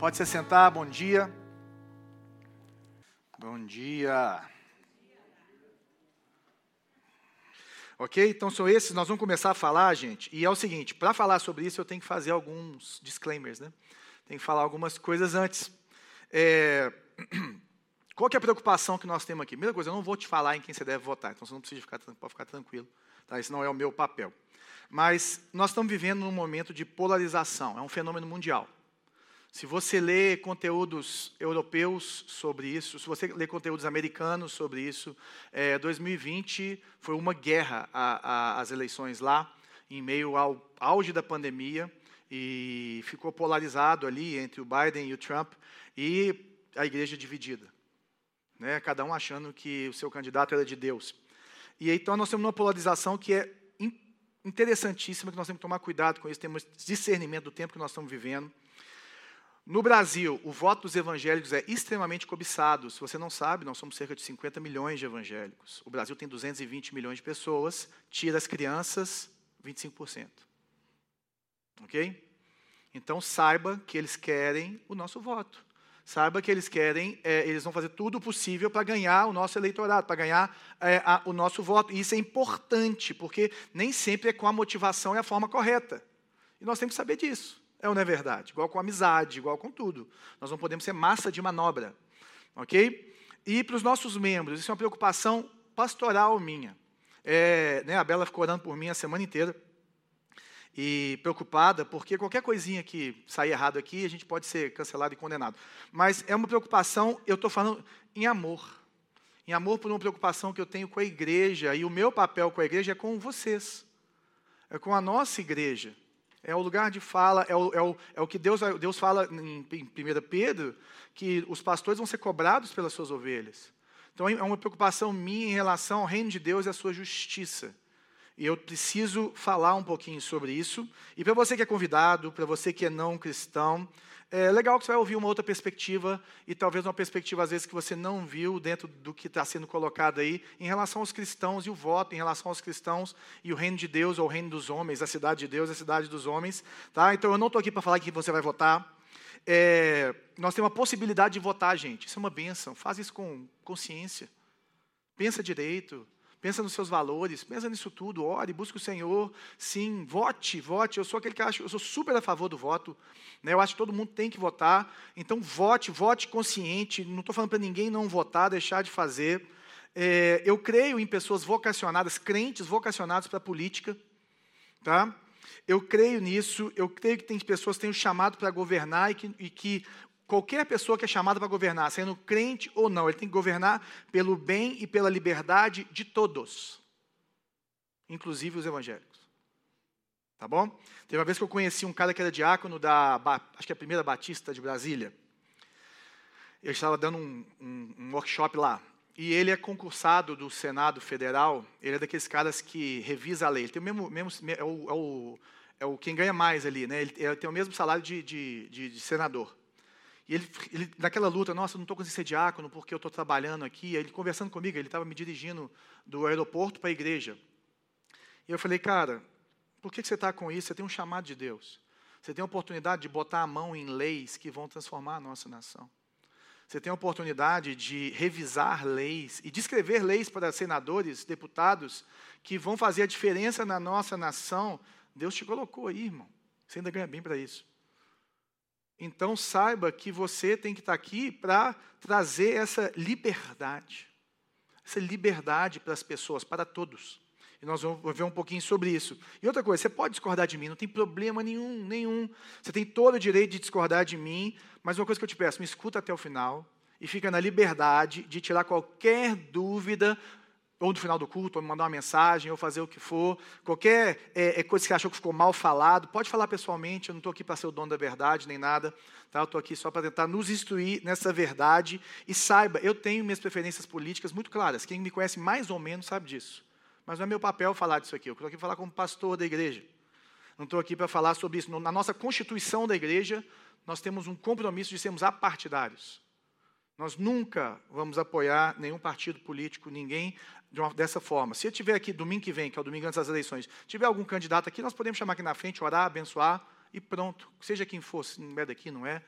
Pode se sentar, bom dia. Bom dia. Ok? Então são esses, nós vamos começar a falar, gente. E é o seguinte: para falar sobre isso, eu tenho que fazer alguns disclaimers, né? Tem que falar algumas coisas antes. É... Qual é a preocupação que nós temos aqui? Primeira coisa, eu não vou te falar em quem você deve votar, então você não precisa ficar, pode ficar tranquilo. Tá? Esse não é o meu papel. Mas nós estamos vivendo num momento de polarização, é um fenômeno mundial. Se você lê conteúdos europeus sobre isso, se você lê conteúdos americanos sobre isso, é, 2020 foi uma guerra a, a, as eleições lá, em meio ao auge da pandemia, e ficou polarizado ali entre o Biden e o Trump, e a igreja dividida. Né, cada um achando que o seu candidato era de Deus. E então nós temos uma polarização que é interessantíssima, que nós temos que tomar cuidado com isso, temos discernimento do tempo que nós estamos vivendo. No Brasil, o voto dos evangélicos é extremamente cobiçado. Se você não sabe, nós somos cerca de 50 milhões de evangélicos. O Brasil tem 220 milhões de pessoas, tira as crianças, 25%. Ok? Então saiba que eles querem o nosso voto. Saiba que eles querem, é, eles vão fazer tudo possível para ganhar o nosso eleitorado, para ganhar é, a, o nosso voto. E isso é importante, porque nem sempre é com a motivação e a forma correta. E nós temos que saber disso. É ou não é verdade? Igual com amizade, igual com tudo. Nós não podemos ser massa de manobra. Ok? E para os nossos membros, isso é uma preocupação pastoral minha. É, né, a Bela ficou orando por mim a semana inteira e preocupada, porque qualquer coisinha que sair errado aqui, a gente pode ser cancelado e condenado. Mas é uma preocupação, eu estou falando em amor. Em amor por uma preocupação que eu tenho com a igreja, e o meu papel com a igreja é com vocês. É com a nossa igreja. É o lugar de fala, é o, é o, é o que Deus, Deus fala em, em 1 Pedro, que os pastores vão ser cobrados pelas suas ovelhas. Então é uma preocupação minha em relação ao reino de Deus e à sua justiça. E eu preciso falar um pouquinho sobre isso. E para você que é convidado, para você que é não cristão, é legal que você vai ouvir uma outra perspectiva e talvez uma perspectiva às vezes que você não viu dentro do que está sendo colocado aí em relação aos cristãos e o voto, em relação aos cristãos e o reino de Deus ou o reino dos homens, a cidade de Deus, a cidade dos homens, tá? Então eu não estou aqui para falar que você vai votar. É, nós temos a possibilidade de votar, gente. Isso é uma benção. Faz isso com consciência. Pensa direito pensa nos seus valores, pensa nisso tudo, ore, busque o Senhor, sim, vote, vote. Eu sou aquele que acho, eu sou super a favor do voto, né? eu acho que todo mundo tem que votar, então vote, vote consciente, não estou falando para ninguém não votar, deixar de fazer. É, eu creio em pessoas vocacionadas, crentes vocacionados para a política, tá? Eu creio nisso, eu creio que tem pessoas que têm o chamado para governar e que, e que Qualquer pessoa que é chamada para governar, sendo crente ou não, ele tem que governar pelo bem e pela liberdade de todos, inclusive os evangélicos. Tá bom? Teve uma vez que eu conheci um cara que era diácono da, acho que é a primeira Batista de Brasília. Eu estava dando um, um, um workshop lá. E ele é concursado do Senado Federal, ele é daqueles caras que revisa a lei. Ele tem o mesmo, mesmo é, o, é, o, é o quem ganha mais ali, né? Ele, ele tem o mesmo salário de, de, de senador. E ele, ele, naquela luta, nossa, não estou conseguindo ser diácono porque eu estou trabalhando aqui. Ele conversando comigo, ele estava me dirigindo do aeroporto para a igreja. E eu falei, cara, por que, que você está com isso? Você tem um chamado de Deus. Você tem a oportunidade de botar a mão em leis que vão transformar a nossa nação. Você tem a oportunidade de revisar leis e de escrever leis para senadores, deputados, que vão fazer a diferença na nossa nação. Deus te colocou aí, irmão. Você ainda ganha bem para isso. Então saiba que você tem que estar aqui para trazer essa liberdade. Essa liberdade para as pessoas, para todos. E nós vamos ver um pouquinho sobre isso. E outra coisa, você pode discordar de mim, não tem problema nenhum, nenhum. Você tem todo o direito de discordar de mim, mas uma coisa que eu te peço, me escuta até o final e fica na liberdade de tirar qualquer dúvida ou no final do culto, ou me mandar uma mensagem, ou fazer o que for, qualquer é, é coisa que você achou que ficou mal falado, pode falar pessoalmente, eu não estou aqui para ser o dono da verdade, nem nada, tá? eu estou aqui só para tentar nos instruir nessa verdade, e saiba, eu tenho minhas preferências políticas muito claras, quem me conhece mais ou menos sabe disso, mas não é meu papel falar disso aqui, eu estou aqui para falar como pastor da igreja, não estou aqui para falar sobre isso, na nossa constituição da igreja, nós temos um compromisso de sermos apartidários, nós nunca vamos apoiar nenhum partido político, ninguém de uma, dessa forma. Se eu tiver aqui domingo que vem, que é o domingo antes das eleições, tiver algum candidato aqui, nós podemos chamar aqui na frente, orar, abençoar e pronto. Seja quem for, se não é daqui, não é.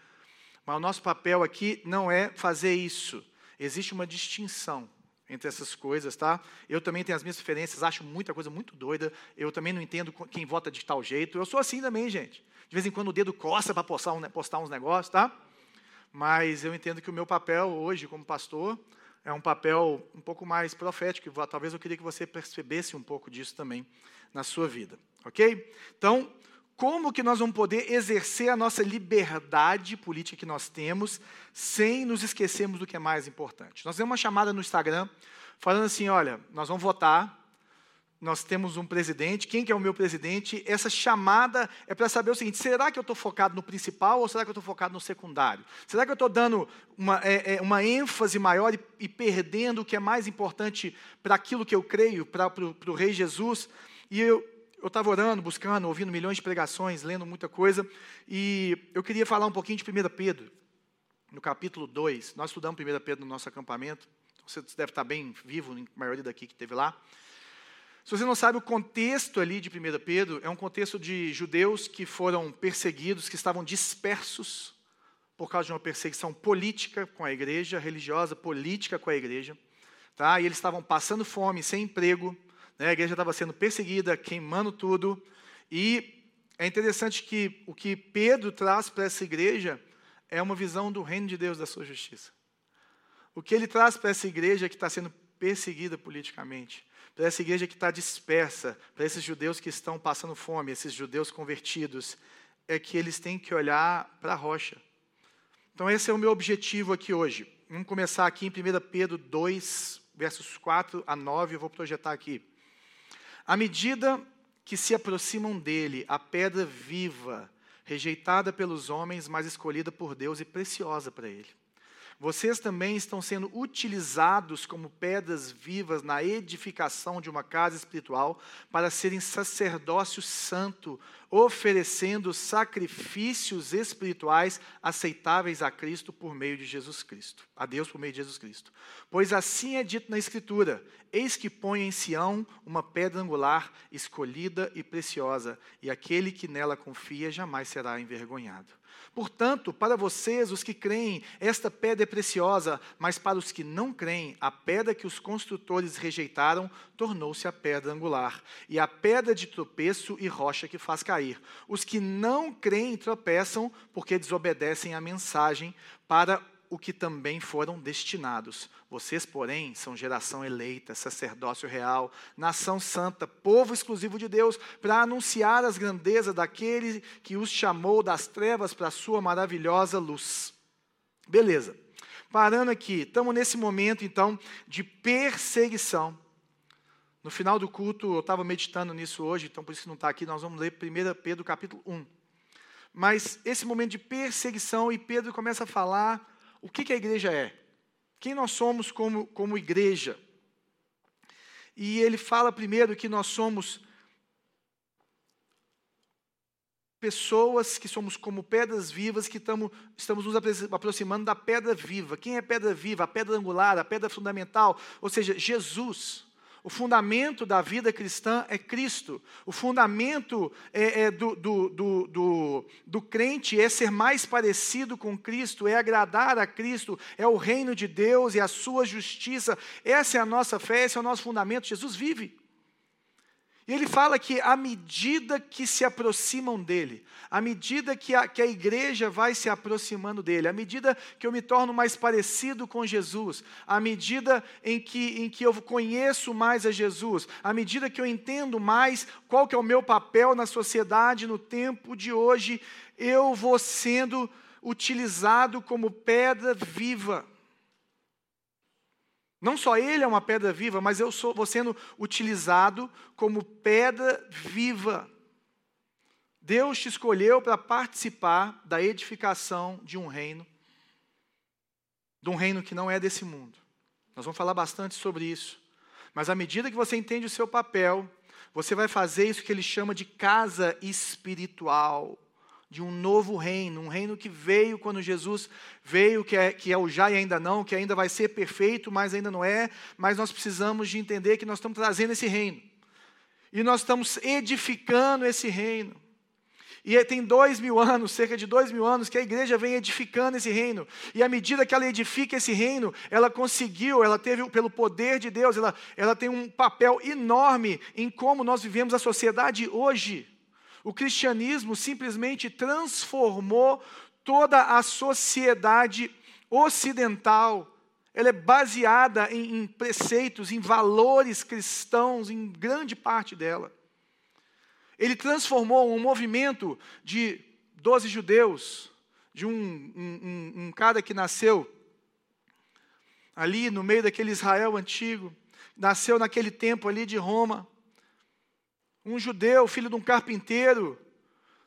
Mas o nosso papel aqui não é fazer isso. Existe uma distinção entre essas coisas, tá? Eu também tenho as minhas diferenças, acho muita coisa muito doida. Eu também não entendo quem vota de tal jeito. Eu sou assim também, gente. De vez em quando o dedo coça para postar, um, postar uns negócios, tá? Mas eu entendo que o meu papel hoje como pastor é um papel um pouco mais profético. Talvez eu queria que você percebesse um pouco disso também na sua vida, ok? Então, como que nós vamos poder exercer a nossa liberdade política que nós temos sem nos esquecermos do que é mais importante? Nós temos uma chamada no Instagram falando assim, olha, nós vamos votar, nós temos um presidente, quem que é o meu presidente? Essa chamada é para saber o seguinte, será que eu estou focado no principal ou será que eu estou focado no secundário? Será que eu estou dando uma, é, é, uma ênfase maior e, e, perdendo o que é mais importante para aquilo que eu creio, para o Rei Jesus? E eu, eu estava orando, buscando, ouvindo milhões de pregações, lendo muita coisa, e eu queria falar um pouquinho de 1 Pedro, no capítulo 2. Nós estudamos 1 Pedro no nosso acampamento, você deve estar bem vivo, a maioria daqui que esteve lá. Se você não sabe, o contexto ali de 1 Pedro é um contexto de judeus que foram perseguidos, que estavam dispersos por causa de uma perseguição política com a igreja, religiosa, política com a igreja. Tá? E eles estavam passando fome, sem emprego, né? A igreja estava sendo perseguida, queimando tudo. E é interessante que o que Pedro traz para essa igreja é uma visão do reino de Deus, da sua justiça. O que ele traz para essa igreja que está sendo perseguida politicamente, para essa igreja que está dispersa, para esses judeus que estão passando fome, esses judeus convertidos, é que eles têm que olhar para a rocha. Então, esse é o meu objetivo aqui hoje. Vamos começar aqui em 1 Pedro 2, versos 4 a 9, eu vou projetar aqui. À medida que se aproximam dele, a pedra viva, rejeitada pelos homens, mas escolhida por Deus e preciosa para ele. Vocês também estão sendo utilizados como pedras vivas na edificação de uma casa espiritual para serem sacerdócio santo, oferecendo sacrifícios espirituais aceitáveis a Cristo por meio de Jesus Cristo, a Deus por meio de Jesus Cristo. Pois assim é dito na Escritura: Eis que põe em Sião uma pedra angular, escolhida e preciosa, e aquele que nela confia jamais será envergonhado. Portanto, para vocês, os que creem, esta pedra é preciosa, mas para os que não creem, a pedra que os construtores rejeitaram tornou-se a pedra angular, e a pedra de tropeço e rocha que faz cair. Os que não creem tropeçam porque desobedecem à mensagem para o que também foram destinados. Vocês, porém, são geração eleita, sacerdócio real, nação santa, povo exclusivo de Deus, para anunciar as grandezas daquele que os chamou das trevas para a sua maravilhosa luz. Beleza. Parando aqui, estamos nesse momento, então, de perseguição. No final do culto, eu estava meditando nisso hoje, então por isso que não está aqui, nós vamos ler 1 Pedro capítulo 1. Mas esse momento de perseguição, e Pedro começa a falar o que, que a igreja é? Quem nós somos como, como igreja? E ele fala primeiro que nós somos pessoas que somos como pedras vivas, que tamo, estamos nos aproximando da pedra viva. Quem é pedra viva? A pedra angular, a pedra fundamental, ou seja, Jesus. O fundamento da vida cristã é Cristo. O fundamento é, é do, do, do, do, do crente é ser mais parecido com Cristo, é agradar a Cristo, é o reino de Deus e a sua justiça. Essa é a nossa fé, esse é o nosso fundamento. Jesus vive. E ele fala que à medida que se aproximam dele, à medida que a, que a igreja vai se aproximando dele, à medida que eu me torno mais parecido com Jesus, à medida em que, em que eu conheço mais a Jesus, à medida que eu entendo mais qual que é o meu papel na sociedade no tempo de hoje, eu vou sendo utilizado como pedra viva. Não só ele é uma pedra viva, mas eu sou, vou sendo utilizado como pedra viva. Deus te escolheu para participar da edificação de um reino, de um reino que não é desse mundo. Nós vamos falar bastante sobre isso. Mas à medida que você entende o seu papel, você vai fazer isso que ele chama de casa espiritual de um novo reino, um reino que veio quando Jesus veio, que é, que é o já e ainda não, que ainda vai ser perfeito, mas ainda não é, mas nós precisamos de entender que nós estamos trazendo esse reino. E nós estamos edificando esse reino. E tem dois mil anos, cerca de dois mil anos, que a igreja vem edificando esse reino. E à medida que ela edifica esse reino, ela conseguiu, ela teve, pelo poder de Deus, ela, ela tem um papel enorme em como nós vivemos a sociedade hoje. O cristianismo simplesmente transformou toda a sociedade ocidental. Ela é baseada em, em preceitos, em valores cristãos, em grande parte dela. Ele transformou um movimento de doze judeus, de um, um, um, um cara que nasceu ali no meio daquele Israel antigo, nasceu naquele tempo ali de Roma. Um judeu, filho de um carpinteiro,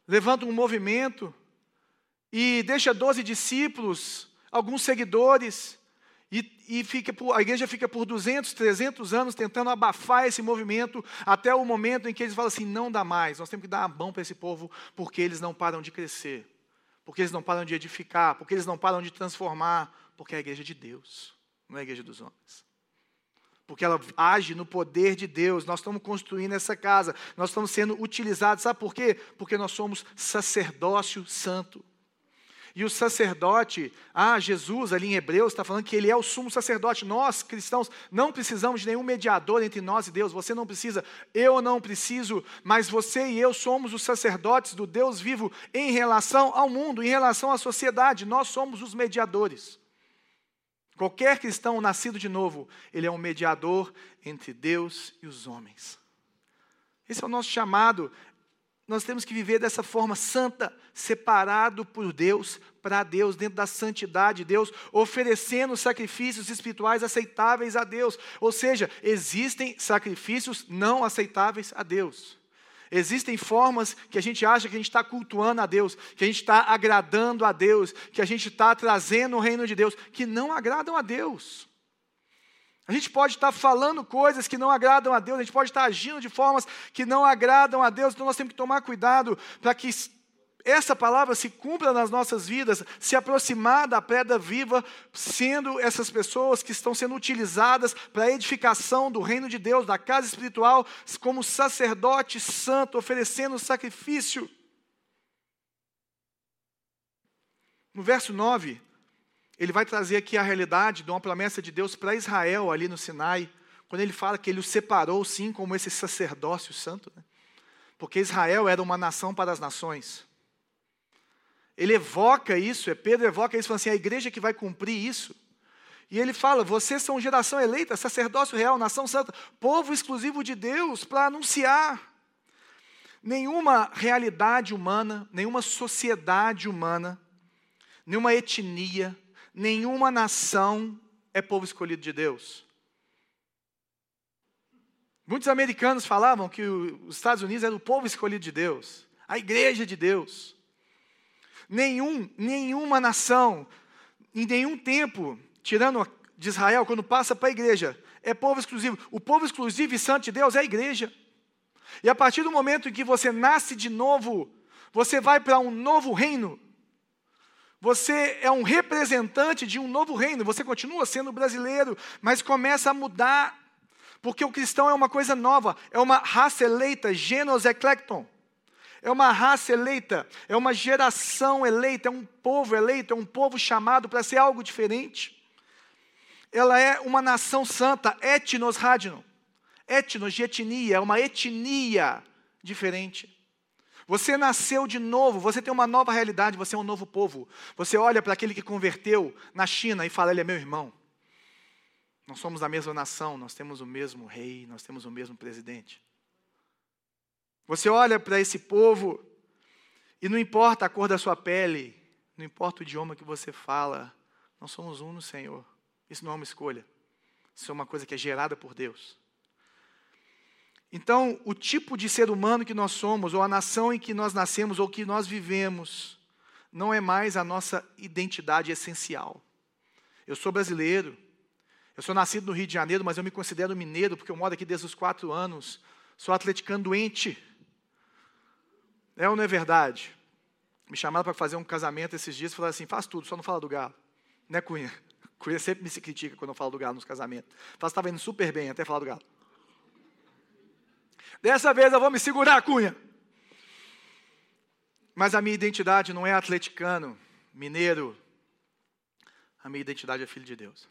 levanta um movimento e deixa doze discípulos, alguns seguidores, e, e fica por, a igreja fica por 200, 300 anos tentando abafar esse movimento, até o momento em que eles falam assim: não dá mais, nós temos que dar a mão para esse povo, porque eles não param de crescer, porque eles não param de edificar, porque eles não param de transformar, porque é a igreja de Deus, não é a igreja dos homens. Porque ela age no poder de Deus, nós estamos construindo essa casa, nós estamos sendo utilizados, sabe por quê? Porque nós somos sacerdócio santo. E o sacerdote, ah, Jesus ali em Hebreus está falando que ele é o sumo sacerdote. Nós, cristãos, não precisamos de nenhum mediador entre nós e Deus. Você não precisa, eu não preciso, mas você e eu somos os sacerdotes do Deus vivo em relação ao mundo, em relação à sociedade. Nós somos os mediadores. Qualquer cristão nascido de novo, ele é um mediador entre Deus e os homens. Esse é o nosso chamado, nós temos que viver dessa forma santa, separado por Deus, para Deus, dentro da santidade de Deus, oferecendo sacrifícios espirituais aceitáveis a Deus. Ou seja, existem sacrifícios não aceitáveis a Deus. Existem formas que a gente acha que a gente está cultuando a Deus, que a gente está agradando a Deus, que a gente está trazendo o reino de Deus, que não agradam a Deus. A gente pode estar falando coisas que não agradam a Deus, a gente pode estar agindo de formas que não agradam a Deus, então nós temos que tomar cuidado para que essa palavra se cumpra nas nossas vidas, se aproximar da pedra viva, sendo essas pessoas que estão sendo utilizadas para a edificação do reino de Deus, da casa espiritual, como sacerdote santo, oferecendo sacrifício. No verso 9, ele vai trazer aqui a realidade de uma promessa de Deus para Israel ali no Sinai, quando ele fala que ele o separou, sim, como esse sacerdócio santo, né? porque Israel era uma nação para as nações. Ele evoca isso, é Pedro evoca isso, falando assim: a igreja que vai cumprir isso. E ele fala: vocês são geração eleita, sacerdócio real, nação santa, povo exclusivo de Deus para anunciar. Nenhuma realidade humana, nenhuma sociedade humana, nenhuma etnia, nenhuma nação é povo escolhido de Deus. Muitos americanos falavam que os Estados Unidos era o povo escolhido de Deus, a igreja de Deus. Nenhum, nenhuma nação, em nenhum tempo, tirando de Israel, quando passa para a igreja, é povo exclusivo. O povo exclusivo e santo de Deus é a igreja. E a partir do momento em que você nasce de novo, você vai para um novo reino. Você é um representante de um novo reino. Você continua sendo brasileiro, mas começa a mudar. Porque o cristão é uma coisa nova, é uma raça eleita, genos eclecton. É uma raça eleita, é uma geração eleita, é um povo eleito, é um povo chamado para ser algo diferente. Ela é uma nação santa, etnos radino. Etnos de etnia, é uma etnia diferente. Você nasceu de novo, você tem uma nova realidade, você é um novo povo. Você olha para aquele que converteu na China e fala: Ele é meu irmão. Nós somos a mesma nação, nós temos o mesmo rei, nós temos o mesmo presidente. Você olha para esse povo e não importa a cor da sua pele, não importa o idioma que você fala, nós somos um no Senhor. Isso não é uma escolha, isso é uma coisa que é gerada por Deus. Então, o tipo de ser humano que nós somos, ou a nação em que nós nascemos, ou que nós vivemos, não é mais a nossa identidade essencial. Eu sou brasileiro, eu sou nascido no Rio de Janeiro, mas eu me considero mineiro, porque eu moro aqui desde os quatro anos. Sou atleticano doente. É ou não é verdade? Me chamaram para fazer um casamento esses dias e falaram assim: faz tudo, só não fala do galo. Né, Cunha? Cunha sempre me se critica quando eu falo do galo nos casamentos. Fala, estava indo super bem até falar do galo. Dessa vez eu vou me segurar, Cunha. Mas a minha identidade não é atleticano, mineiro. A minha identidade é filho de Deus.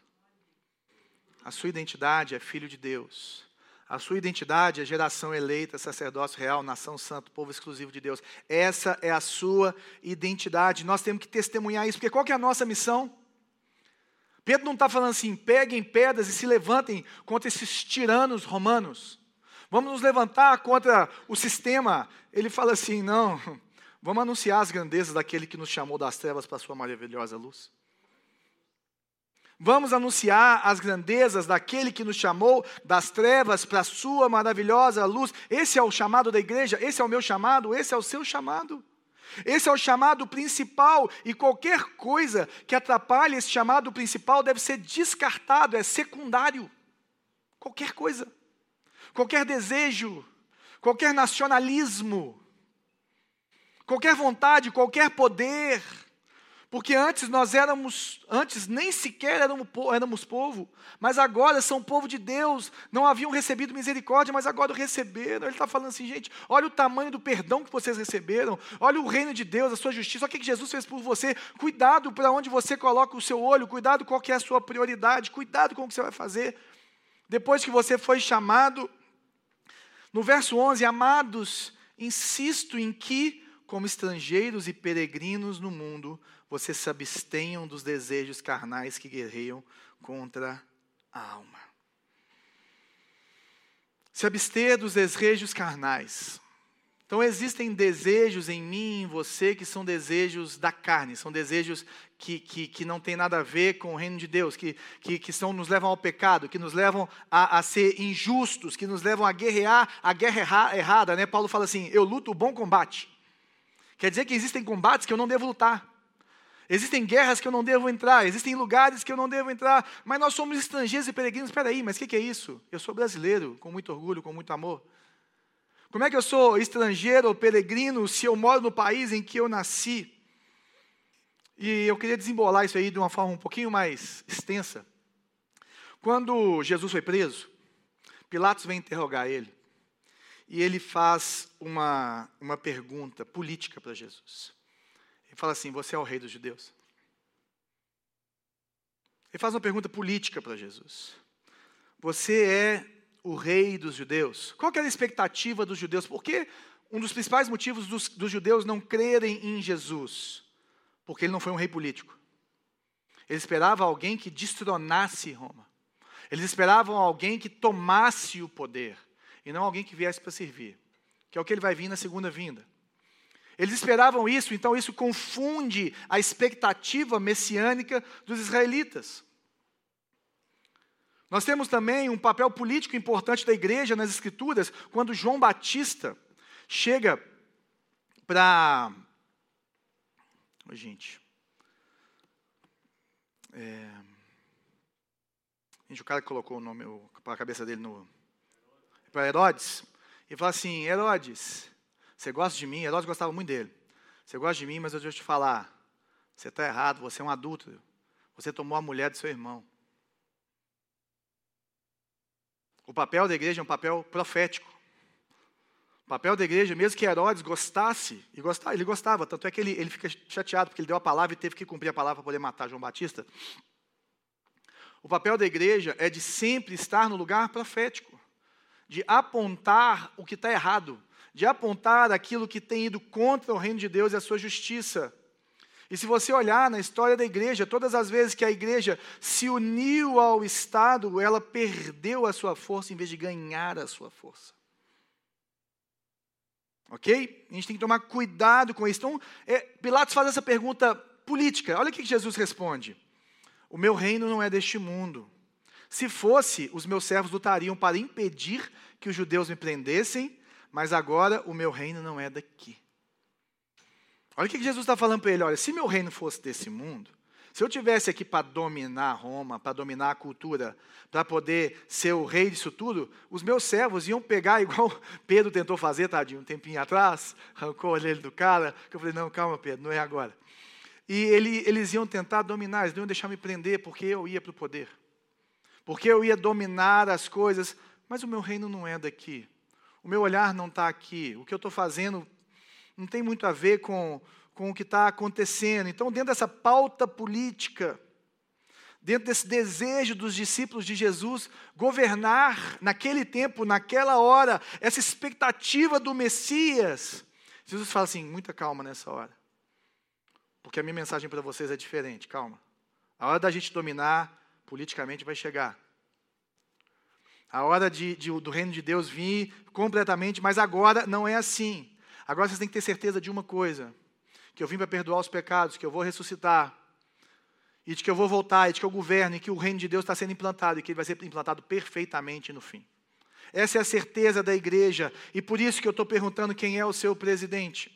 A sua identidade é filho de Deus. A sua identidade é geração eleita, sacerdócio real, nação santa, povo exclusivo de Deus. Essa é a sua identidade. Nós temos que testemunhar isso, porque qual é a nossa missão? Pedro não está falando assim, peguem pedras e se levantem contra esses tiranos romanos. Vamos nos levantar contra o sistema. Ele fala assim, não, vamos anunciar as grandezas daquele que nos chamou das trevas para a sua maravilhosa luz. Vamos anunciar as grandezas daquele que nos chamou das trevas para a sua maravilhosa luz. Esse é o chamado da igreja, esse é o meu chamado, esse é o seu chamado. Esse é o chamado principal e qualquer coisa que atrapalhe esse chamado principal deve ser descartado, é secundário. Qualquer coisa. Qualquer desejo, qualquer nacionalismo, qualquer vontade, qualquer poder, porque antes nós éramos, antes nem sequer éramos, éramos povo, mas agora são povo de Deus, não haviam recebido misericórdia, mas agora receberam. Ele está falando assim, gente, olha o tamanho do perdão que vocês receberam, olha o reino de Deus, a sua justiça, olha o que Jesus fez por você. Cuidado para onde você coloca o seu olho, cuidado qual que é a sua prioridade, cuidado com o que você vai fazer. Depois que você foi chamado, no verso 11, amados, insisto em que, como estrangeiros e peregrinos no mundo, vocês se abstenham dos desejos carnais que guerreiam contra a alma. Se abster dos desejos carnais. Então existem desejos em mim, em você, que são desejos da carne, são desejos que, que, que não têm nada a ver com o reino de Deus, que, que, que são, nos levam ao pecado, que nos levam a, a ser injustos, que nos levam a guerrear a guerra erra, errada. Né? Paulo fala assim: eu luto o bom combate. Quer dizer que existem combates que eu não devo lutar. Existem guerras que eu não devo entrar, existem lugares que eu não devo entrar, mas nós somos estrangeiros e peregrinos. Espera aí, mas o que, que é isso? Eu sou brasileiro, com muito orgulho, com muito amor. Como é que eu sou estrangeiro ou peregrino se eu moro no país em que eu nasci? E eu queria desembolar isso aí de uma forma um pouquinho mais extensa. Quando Jesus foi preso, Pilatos vem interrogar ele. E ele faz uma, uma pergunta política para Jesus. Ele fala assim: Você é o rei dos judeus? Ele faz uma pergunta política para Jesus. Você é o rei dos judeus? Qual era a expectativa dos judeus? Porque um dos principais motivos dos, dos judeus não crerem em Jesus, porque ele não foi um rei político. Eles esperavam alguém que destronasse Roma. Eles esperavam alguém que tomasse o poder, e não alguém que viesse para servir, que é o que ele vai vir na segunda vinda. Eles esperavam isso, então isso confunde a expectativa messiânica dos israelitas. Nós temos também um papel político importante da igreja nas Escrituras, quando João Batista chega para. Oh, gente. É... Gente, o cara colocou o nome para a cabeça dele no. Para Herodes, e fala assim: Herodes, você gosta de mim? Herodes gostava muito dele. Você gosta de mim, mas eu vou te falar. Você está errado, você é um adulto. Você tomou a mulher do seu irmão. O papel da igreja é um papel profético. O papel da igreja, mesmo que Herodes gostasse, e gostava, ele gostava, tanto é que ele, ele fica chateado porque ele deu a palavra e teve que cumprir a palavra para poder matar João Batista. O papel da igreja é de sempre estar no lugar profético, de apontar o que está errado, de apontar aquilo que tem ido contra o reino de Deus e a sua justiça. E se você olhar na história da igreja, todas as vezes que a igreja se uniu ao Estado, ela perdeu a sua força em vez de ganhar a sua força. Ok? A gente tem que tomar cuidado com isso. Então, é, Pilatos faz essa pergunta política. Olha o que Jesus responde: O meu reino não é deste mundo. Se fosse, os meus servos lutariam para impedir que os judeus me prendessem mas agora o meu reino não é daqui. Olha o que Jesus está falando para ele: olha, se meu reino fosse desse mundo, se eu tivesse aqui para dominar Roma, para dominar a cultura, para poder ser o rei disso tudo, os meus servos iam pegar, igual Pedro tentou fazer, tadinho, um tempinho atrás, arrancou a orelha do cara, que eu falei, não, calma, Pedro, não é agora. E ele, eles iam tentar dominar, eles não iam deixar me prender, porque eu ia para o poder. Porque eu ia dominar as coisas, mas o meu reino não é daqui. O meu olhar não está aqui. O que eu estou fazendo não tem muito a ver com, com o que está acontecendo. Então, dentro dessa pauta política, dentro desse desejo dos discípulos de Jesus governar naquele tempo, naquela hora, essa expectativa do Messias, Jesus fala assim: muita calma nessa hora. Porque a minha mensagem para vocês é diferente, calma. A hora da gente dominar politicamente vai chegar. A hora de, de, do reino de Deus vir completamente, mas agora não é assim. Agora vocês têm que ter certeza de uma coisa: que eu vim para perdoar os pecados, que eu vou ressuscitar, e de que eu vou voltar, e de que eu governo, e que o reino de Deus está sendo implantado, e que ele vai ser implantado perfeitamente no fim. Essa é a certeza da igreja, e por isso que eu estou perguntando quem é o seu presidente.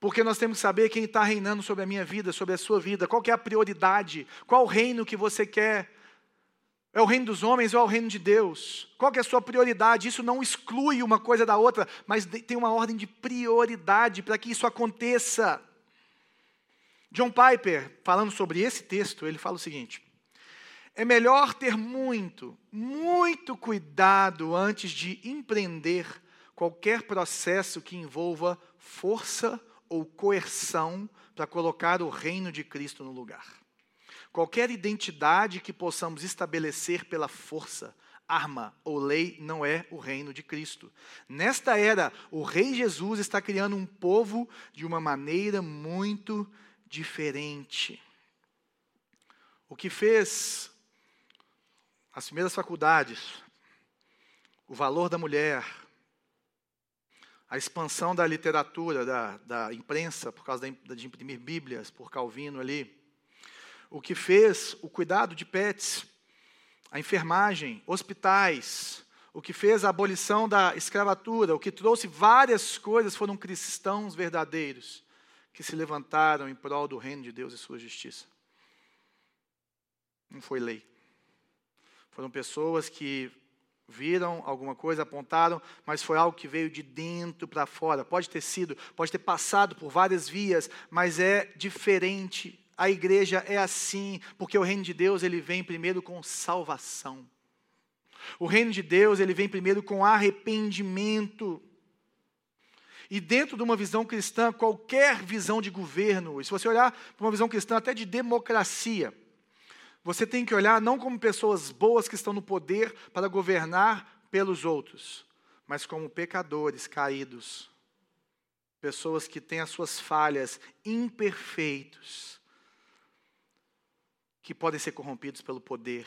Porque nós temos que saber quem está reinando sobre a minha vida, sobre a sua vida, qual é a prioridade, qual reino que você quer. É o reino dos homens ou é o reino de Deus? Qual é a sua prioridade? Isso não exclui uma coisa da outra, mas tem uma ordem de prioridade para que isso aconteça. John Piper, falando sobre esse texto, ele fala o seguinte: é melhor ter muito, muito cuidado antes de empreender qualquer processo que envolva força ou coerção para colocar o reino de Cristo no lugar. Qualquer identidade que possamos estabelecer pela força, arma ou lei não é o reino de Cristo. Nesta era, o Rei Jesus está criando um povo de uma maneira muito diferente. O que fez as primeiras faculdades, o valor da mulher, a expansão da literatura, da, da imprensa, por causa de imprimir Bíblias por Calvino ali, o que fez o cuidado de pets, a enfermagem, hospitais, o que fez a abolição da escravatura, o que trouxe várias coisas foram cristãos verdadeiros que se levantaram em prol do reino de Deus e sua justiça. Não foi lei. Foram pessoas que viram alguma coisa, apontaram, mas foi algo que veio de dentro para fora. Pode ter sido, pode ter passado por várias vias, mas é diferente. A igreja é assim, porque o reino de Deus ele vem primeiro com salvação. O reino de Deus ele vem primeiro com arrependimento. E dentro de uma visão cristã, qualquer visão de governo, se você olhar para uma visão cristã até de democracia, você tem que olhar não como pessoas boas que estão no poder para governar pelos outros, mas como pecadores caídos, pessoas que têm as suas falhas, imperfeitos, que podem ser corrompidos pelo poder,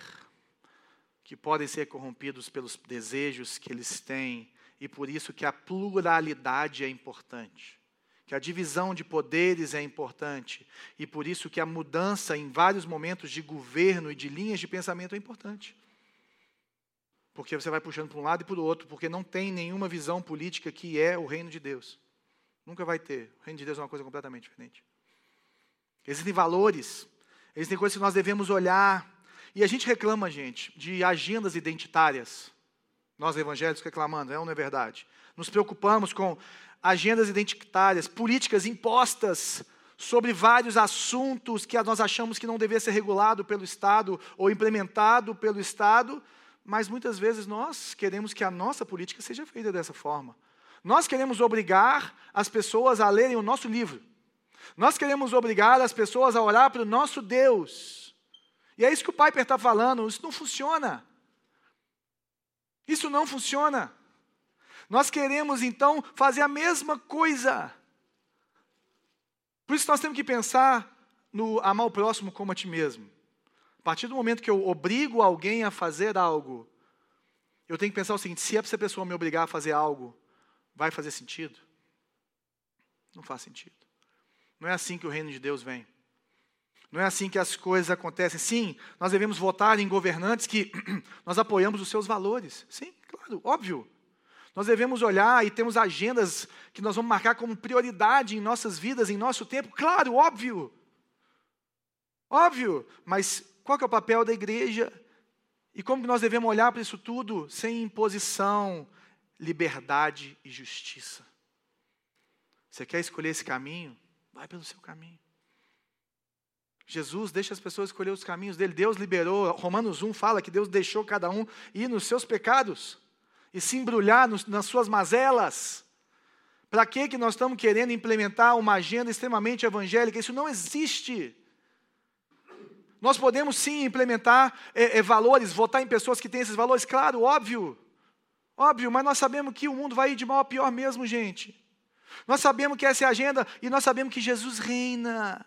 que podem ser corrompidos pelos desejos que eles têm, e por isso que a pluralidade é importante, que a divisão de poderes é importante, e por isso que a mudança em vários momentos de governo e de linhas de pensamento é importante. Porque você vai puxando para um lado e para o outro, porque não tem nenhuma visão política que é o reino de Deus. Nunca vai ter. O reino de Deus é uma coisa completamente diferente. Existem valores, existem coisas que nós devemos olhar. E a gente reclama, gente, de agendas identitárias. Nós evangélicos reclamando, é ou não é verdade? Nos preocupamos com agendas identitárias, políticas impostas sobre vários assuntos que nós achamos que não deveria ser regulado pelo Estado ou implementado pelo Estado, mas muitas vezes nós queremos que a nossa política seja feita dessa forma. Nós queremos obrigar as pessoas a lerem o nosso livro. Nós queremos obrigar as pessoas a orar para o nosso Deus. E é isso que o Piper está falando, isso não funciona. Isso não funciona. Nós queremos então fazer a mesma coisa. Por isso nós temos que pensar no amar o próximo como a ti mesmo. A partir do momento que eu obrigo alguém a fazer algo, eu tenho que pensar o seguinte: se essa pessoa me obrigar a fazer algo, vai fazer sentido? Não faz sentido. Não é assim que o reino de Deus vem. Não é assim que as coisas acontecem. Sim, nós devemos votar em governantes que nós apoiamos os seus valores. Sim, claro, óbvio. Nós devemos olhar e temos agendas que nós vamos marcar como prioridade em nossas vidas, em nosso tempo. Claro, óbvio. Óbvio. Mas qual é o papel da igreja? E como que nós devemos olhar para isso tudo sem imposição, liberdade e justiça? Você quer escolher esse caminho? Vai pelo seu caminho. Jesus deixa as pessoas escolher os caminhos dele. Deus liberou, Romanos 1 fala que Deus deixou cada um ir nos seus pecados e se embrulhar nos, nas suas mazelas, Para que que nós estamos querendo implementar uma agenda extremamente evangélica? Isso não existe. Nós podemos sim implementar é, é, valores, votar em pessoas que têm esses valores, claro, óbvio. Óbvio, mas nós sabemos que o mundo vai ir de mal a pior mesmo, gente. Nós sabemos que essa é a agenda e nós sabemos que Jesus reina.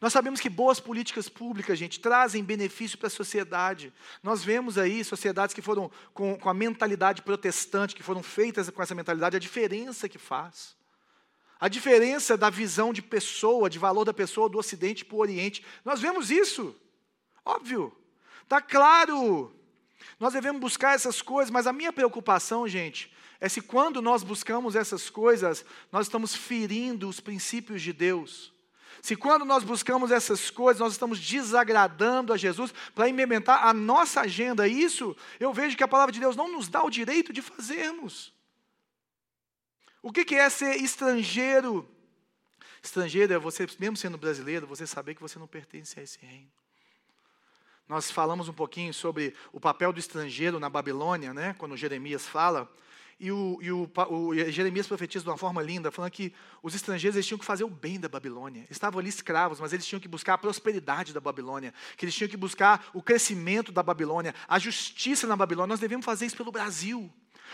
Nós sabemos que boas políticas públicas, gente, trazem benefício para a sociedade. Nós vemos aí sociedades que foram com, com, a mentalidade protestante, que foram feitas com essa mentalidade, a diferença que faz. A diferença da visão de pessoa, de valor da pessoa do Ocidente para o Oriente. Nós vemos isso. Óbvio. Está claro. Nós devemos buscar essas coisas, mas a minha preocupação, gente, é se quando nós buscamos essas coisas, nós estamos ferindo os princípios de Deus. Se quando nós buscamos essas coisas, nós estamos desagradando a Jesus para implementar a nossa agenda, isso eu vejo que a palavra de Deus não nos dá o direito de fazermos. O que é ser estrangeiro? Estrangeiro é você, mesmo sendo brasileiro, você saber que você não pertence a esse reino. Nós falamos um pouquinho sobre o papel do estrangeiro na Babilônia, né? quando Jeremias fala e o, e o, o Jeremias profetiza de uma forma linda, falando que os estrangeiros eles tinham que fazer o bem da Babilônia. Estavam ali escravos, mas eles tinham que buscar a prosperidade da Babilônia, que eles tinham que buscar o crescimento da Babilônia, a justiça na Babilônia. Nós devemos fazer isso pelo Brasil.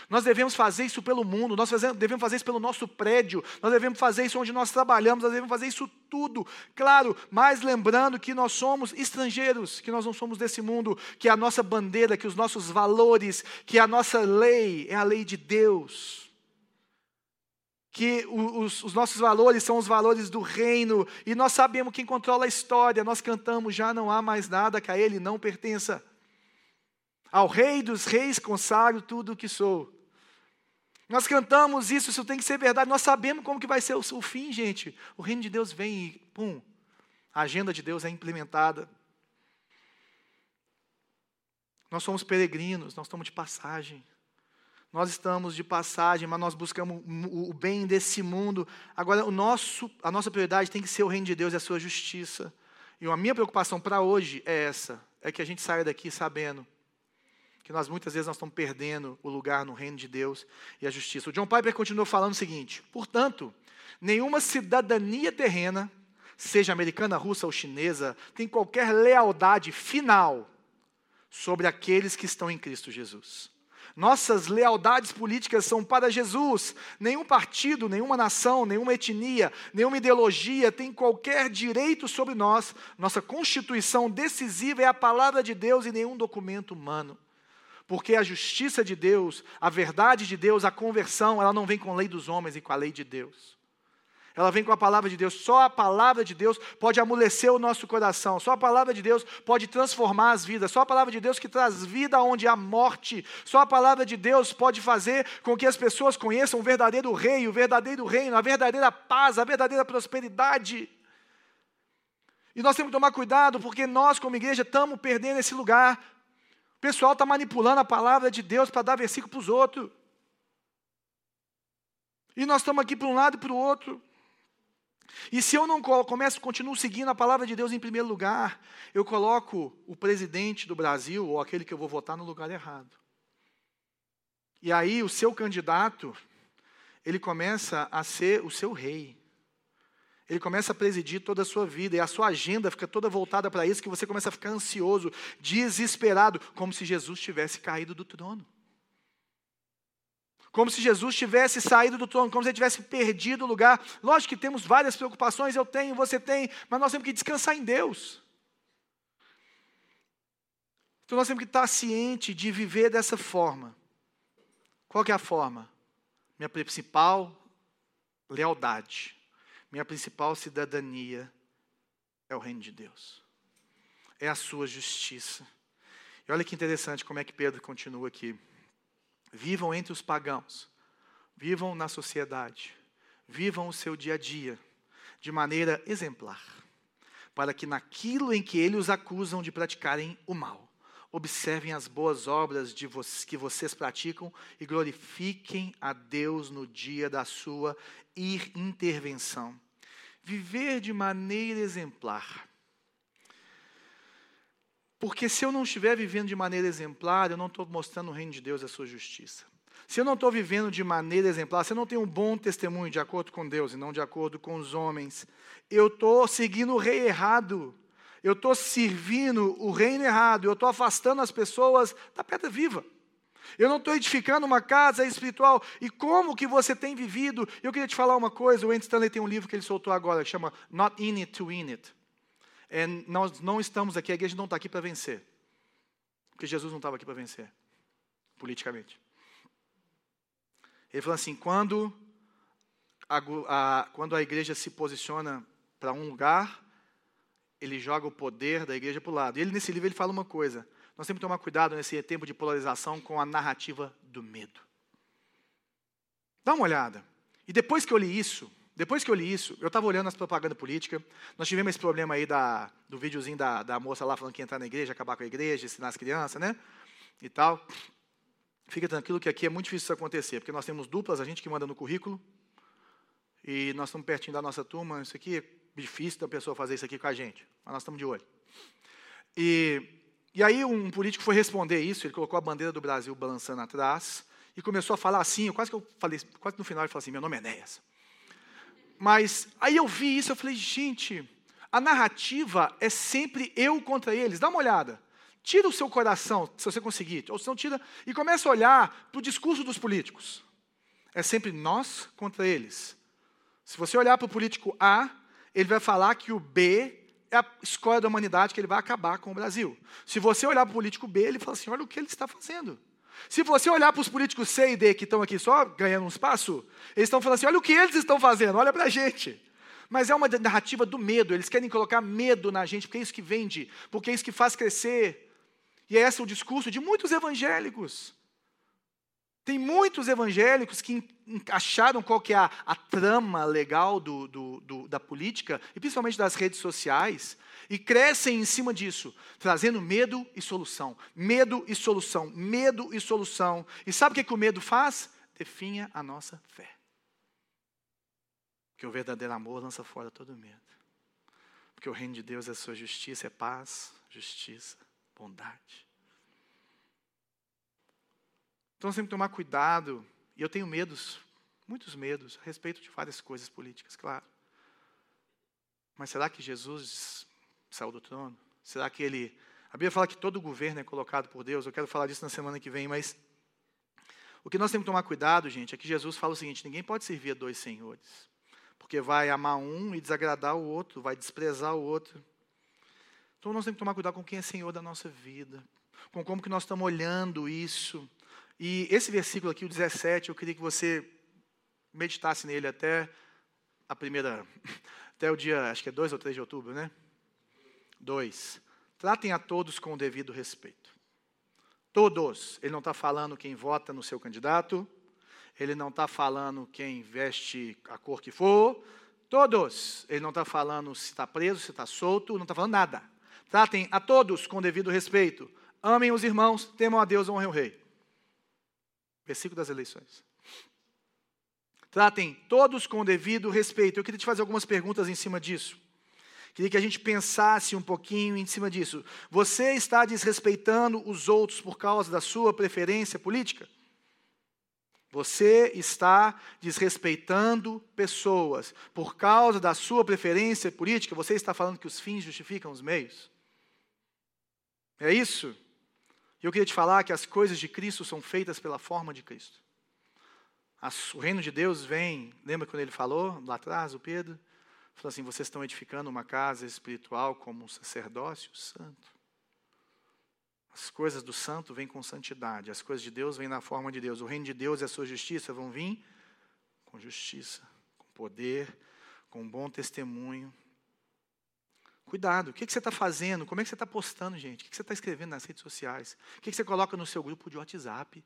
Nós devemos fazer isso pelo mundo, nós devemos fazer isso pelo nosso prédio, nós devemos fazer isso onde nós trabalhamos, nós devemos fazer isso tudo. Claro, mas lembrando que nós somos estrangeiros, que nós não somos desse mundo, que a nossa bandeira, que os nossos valores, que a nossa lei é a lei de Deus. Que os, os nossos valores são os valores do reino, e nós sabemos quem controla a história, nós cantamos, já não há mais nada que a Ele não pertença. Ao Rei dos Reis consagro tudo o que sou. Nós cantamos isso, isso tem que ser verdade. Nós sabemos como que vai ser o, o fim, gente. O reino de Deus vem e, pum, a agenda de Deus é implementada. Nós somos peregrinos, nós estamos de passagem. Nós estamos de passagem, mas nós buscamos o bem desse mundo. Agora, o nosso, a nossa prioridade tem que ser o reino de Deus e a sua justiça. E a minha preocupação para hoje é essa: é que a gente saia daqui sabendo que nós muitas vezes nós estamos perdendo o lugar no reino de Deus e a justiça. O John Piper continuou falando o seguinte: portanto, nenhuma cidadania terrena, seja americana, russa ou chinesa, tem qualquer lealdade final sobre aqueles que estão em Cristo Jesus. Nossas lealdades políticas são para Jesus. Nenhum partido, nenhuma nação, nenhuma etnia, nenhuma ideologia tem qualquer direito sobre nós. Nossa constituição decisiva é a palavra de Deus e nenhum documento humano. Porque a justiça de Deus, a verdade de Deus, a conversão, ela não vem com a lei dos homens e com a lei de Deus. Ela vem com a palavra de Deus. Só a palavra de Deus pode amolecer o nosso coração. Só a palavra de Deus pode transformar as vidas. Só a palavra de Deus que traz vida onde há morte. Só a palavra de Deus pode fazer com que as pessoas conheçam o verdadeiro rei, o verdadeiro reino, a verdadeira paz, a verdadeira prosperidade. E nós temos que tomar cuidado, porque nós, como igreja, estamos perdendo esse lugar. Pessoal está manipulando a palavra de Deus para dar versículo para os outros. E nós estamos aqui para um lado e para o outro. E se eu não começo, continuo seguindo a palavra de Deus em primeiro lugar, eu coloco o presidente do Brasil, ou aquele que eu vou votar, no lugar errado. E aí o seu candidato, ele começa a ser o seu rei ele começa a presidir toda a sua vida, e a sua agenda fica toda voltada para isso, que você começa a ficar ansioso, desesperado, como se Jesus tivesse caído do trono. Como se Jesus tivesse saído do trono, como se ele tivesse perdido o lugar. Lógico que temos várias preocupações, eu tenho, você tem, mas nós temos que descansar em Deus. Então nós temos que estar ciente de viver dessa forma. Qual é a forma? Minha principal lealdade minha principal cidadania é o reino de Deus. É a sua justiça. E olha que interessante como é que Pedro continua aqui. Vivam entre os pagãos, vivam na sociedade, vivam o seu dia a dia de maneira exemplar, para que naquilo em que eles os acusam de praticarem o mal, observem as boas obras de vo que vocês praticam e glorifiquem a Deus no dia da sua intervenção. Viver de maneira exemplar. Porque se eu não estiver vivendo de maneira exemplar, eu não estou mostrando o reino de Deus e a sua justiça. se eu não estou vivendo de maneira exemplar, se eu não tenho um bom testemunho de acordo com Deus e não de acordo com os homens, eu estou seguindo o rei errado, eu estou servindo o reino errado, eu estou afastando as pessoas da pedra viva. Eu não estou edificando uma casa espiritual. E como que você tem vivido? Eu queria te falar uma coisa. O Andy Stanley tem um livro que ele soltou agora que chama Not In It to Win It. É, nós não estamos aqui, a igreja não está aqui para vencer. Porque Jesus não estava aqui para vencer, politicamente. Ele falou assim: quando a, a, quando a igreja se posiciona para um lugar, ele joga o poder da igreja para o lado. E ele, nesse livro, ele fala uma coisa: nós temos que tomar cuidado nesse tempo de polarização com a narrativa do medo. Dá uma olhada. E depois que eu li isso, depois que eu li isso, eu estava olhando as propagandas políticas. Nós tivemos esse problema aí da, do videozinho da, da moça lá falando que ia entrar na igreja, acabar com a igreja, ensinar as crianças, né? E tal. Fica tranquilo que aqui é muito difícil isso acontecer, porque nós temos duplas, a gente que manda no currículo, e nós estamos pertinho da nossa turma. Isso aqui é difícil da pessoa fazer isso aqui com a gente, mas nós estamos de olho. E, e aí um político foi responder isso, ele colocou a bandeira do Brasil balançando atrás, e começou a falar assim, quase que eu falei, quase no final ele falou assim, meu nome é Enéas. Mas aí eu vi isso, eu falei, gente, a narrativa é sempre eu contra eles. Dá uma olhada. Tira o seu coração, se você conseguir, ou se não tira, e começa a olhar para o discurso dos políticos. É sempre nós contra eles. Se você olhar para o político A, ele vai falar que o B é a escolha da humanidade, que ele vai acabar com o Brasil. Se você olhar para o político B, ele fala assim: olha o que ele está fazendo. Se você olhar para os políticos C e D que estão aqui só ganhando um espaço, eles estão falando assim: olha o que eles estão fazendo, olha para a gente. Mas é uma narrativa do medo, eles querem colocar medo na gente, porque é isso que vende, porque é isso que faz crescer. E esse é o discurso de muitos evangélicos. Tem muitos evangélicos que acharam qual que é a, a trama legal do, do, do, da política, e principalmente das redes sociais, e crescem em cima disso, trazendo medo e solução. Medo e solução, medo e solução. E sabe o que, que o medo faz? Definha a nossa fé. Porque o verdadeiro amor lança fora todo medo. Porque o reino de Deus é sua justiça, é paz, justiça, bondade. Então nós temos que tomar cuidado, e eu tenho medos, muitos medos, a respeito de várias coisas políticas, claro. Mas será que Jesus saiu do trono? Será que ele. A Bíblia fala que todo governo é colocado por Deus, eu quero falar disso na semana que vem, mas. O que nós temos que tomar cuidado, gente, é que Jesus fala o seguinte: ninguém pode servir a dois senhores, porque vai amar um e desagradar o outro, vai desprezar o outro. Então nós temos que tomar cuidado com quem é Senhor da nossa vida, com como que nós estamos olhando isso. E esse versículo aqui, o 17, eu queria que você meditasse nele até a primeira, até o dia, acho que é 2 ou 3 de outubro, né? 2. Tratem a todos com o devido respeito. Todos. Ele não está falando quem vota no seu candidato, ele não está falando quem veste a cor que for, todos. Ele não está falando se está preso, se está solto, não está falando nada. Tratem a todos com devido respeito. Amem os irmãos, temam a Deus, honrem o rei. Versículo das eleições. Tratem todos com devido respeito. Eu queria te fazer algumas perguntas em cima disso. Queria que a gente pensasse um pouquinho em cima disso. Você está desrespeitando os outros por causa da sua preferência política? Você está desrespeitando pessoas por causa da sua preferência política? Você está falando que os fins justificam os meios? É isso? E eu queria te falar que as coisas de Cristo são feitas pela forma de Cristo. As, o reino de Deus vem, lembra quando ele falou lá atrás, o Pedro? Falou assim: vocês estão edificando uma casa espiritual como um sacerdócio santo. As coisas do santo vêm com santidade, as coisas de Deus vêm na forma de Deus. O reino de Deus e a sua justiça vão vir com justiça, com poder, com bom testemunho, Cuidado, o que, você está fazendo? Como é que você está postando, gente? O que, você está escrevendo nas redes sociais? O que, você coloca no seu grupo de WhatsApp?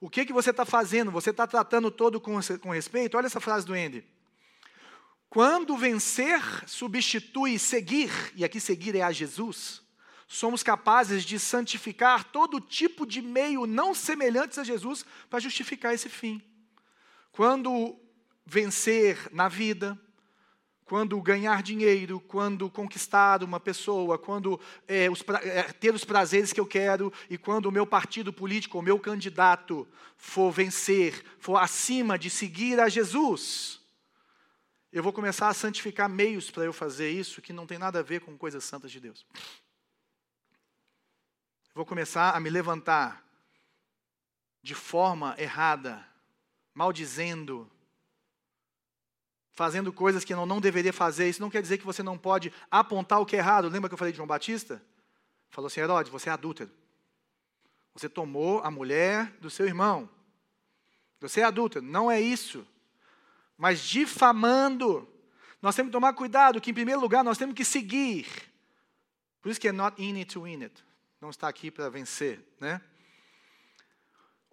O que, que você está fazendo? Você está tratando todo com, com respeito? Olha essa frase do Andy. Quando vencer substitui seguir, e aqui seguir é a Jesus, somos capazes de santificar todo tipo de meio não semelhantes a Jesus para justificar esse fim. Quando vencer na vida, quando ganhar dinheiro, quando conquistar uma pessoa, quando é, os, é, ter os prazeres que eu quero e quando o meu partido político, o meu candidato for vencer, for acima de seguir a Jesus, eu vou começar a santificar meios para eu fazer isso que não tem nada a ver com coisas santas de Deus. Vou começar a me levantar de forma errada, maldizendo, fazendo coisas que eu não deveria fazer. Isso não quer dizer que você não pode apontar o que é errado. Lembra que eu falei de João Batista? Falou assim: Herodes, você é adúltero. Você tomou a mulher do seu irmão. Você é adúltero. Não é isso. Mas difamando. Nós temos que tomar cuidado, que em primeiro lugar nós temos que seguir. Por isso que é not in it to win it. Não está aqui para vencer, né?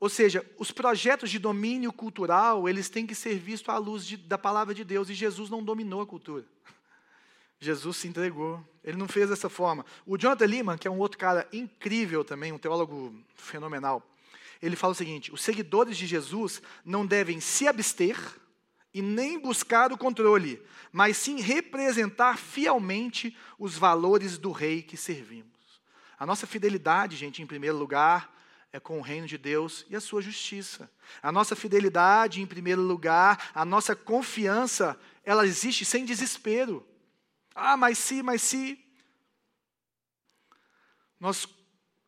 Ou seja, os projetos de domínio cultural, eles têm que ser vistos à luz de, da palavra de Deus, e Jesus não dominou a cultura. Jesus se entregou, ele não fez dessa forma. O Jonathan Lehman, que é um outro cara incrível também, um teólogo fenomenal, ele fala o seguinte: os seguidores de Jesus não devem se abster e nem buscar o controle, mas sim representar fielmente os valores do rei que servimos. A nossa fidelidade, gente, em primeiro lugar, é com o reino de Deus e a sua justiça. A nossa fidelidade, em primeiro lugar, a nossa confiança, ela existe sem desespero. Ah, mas se, mas se. Nós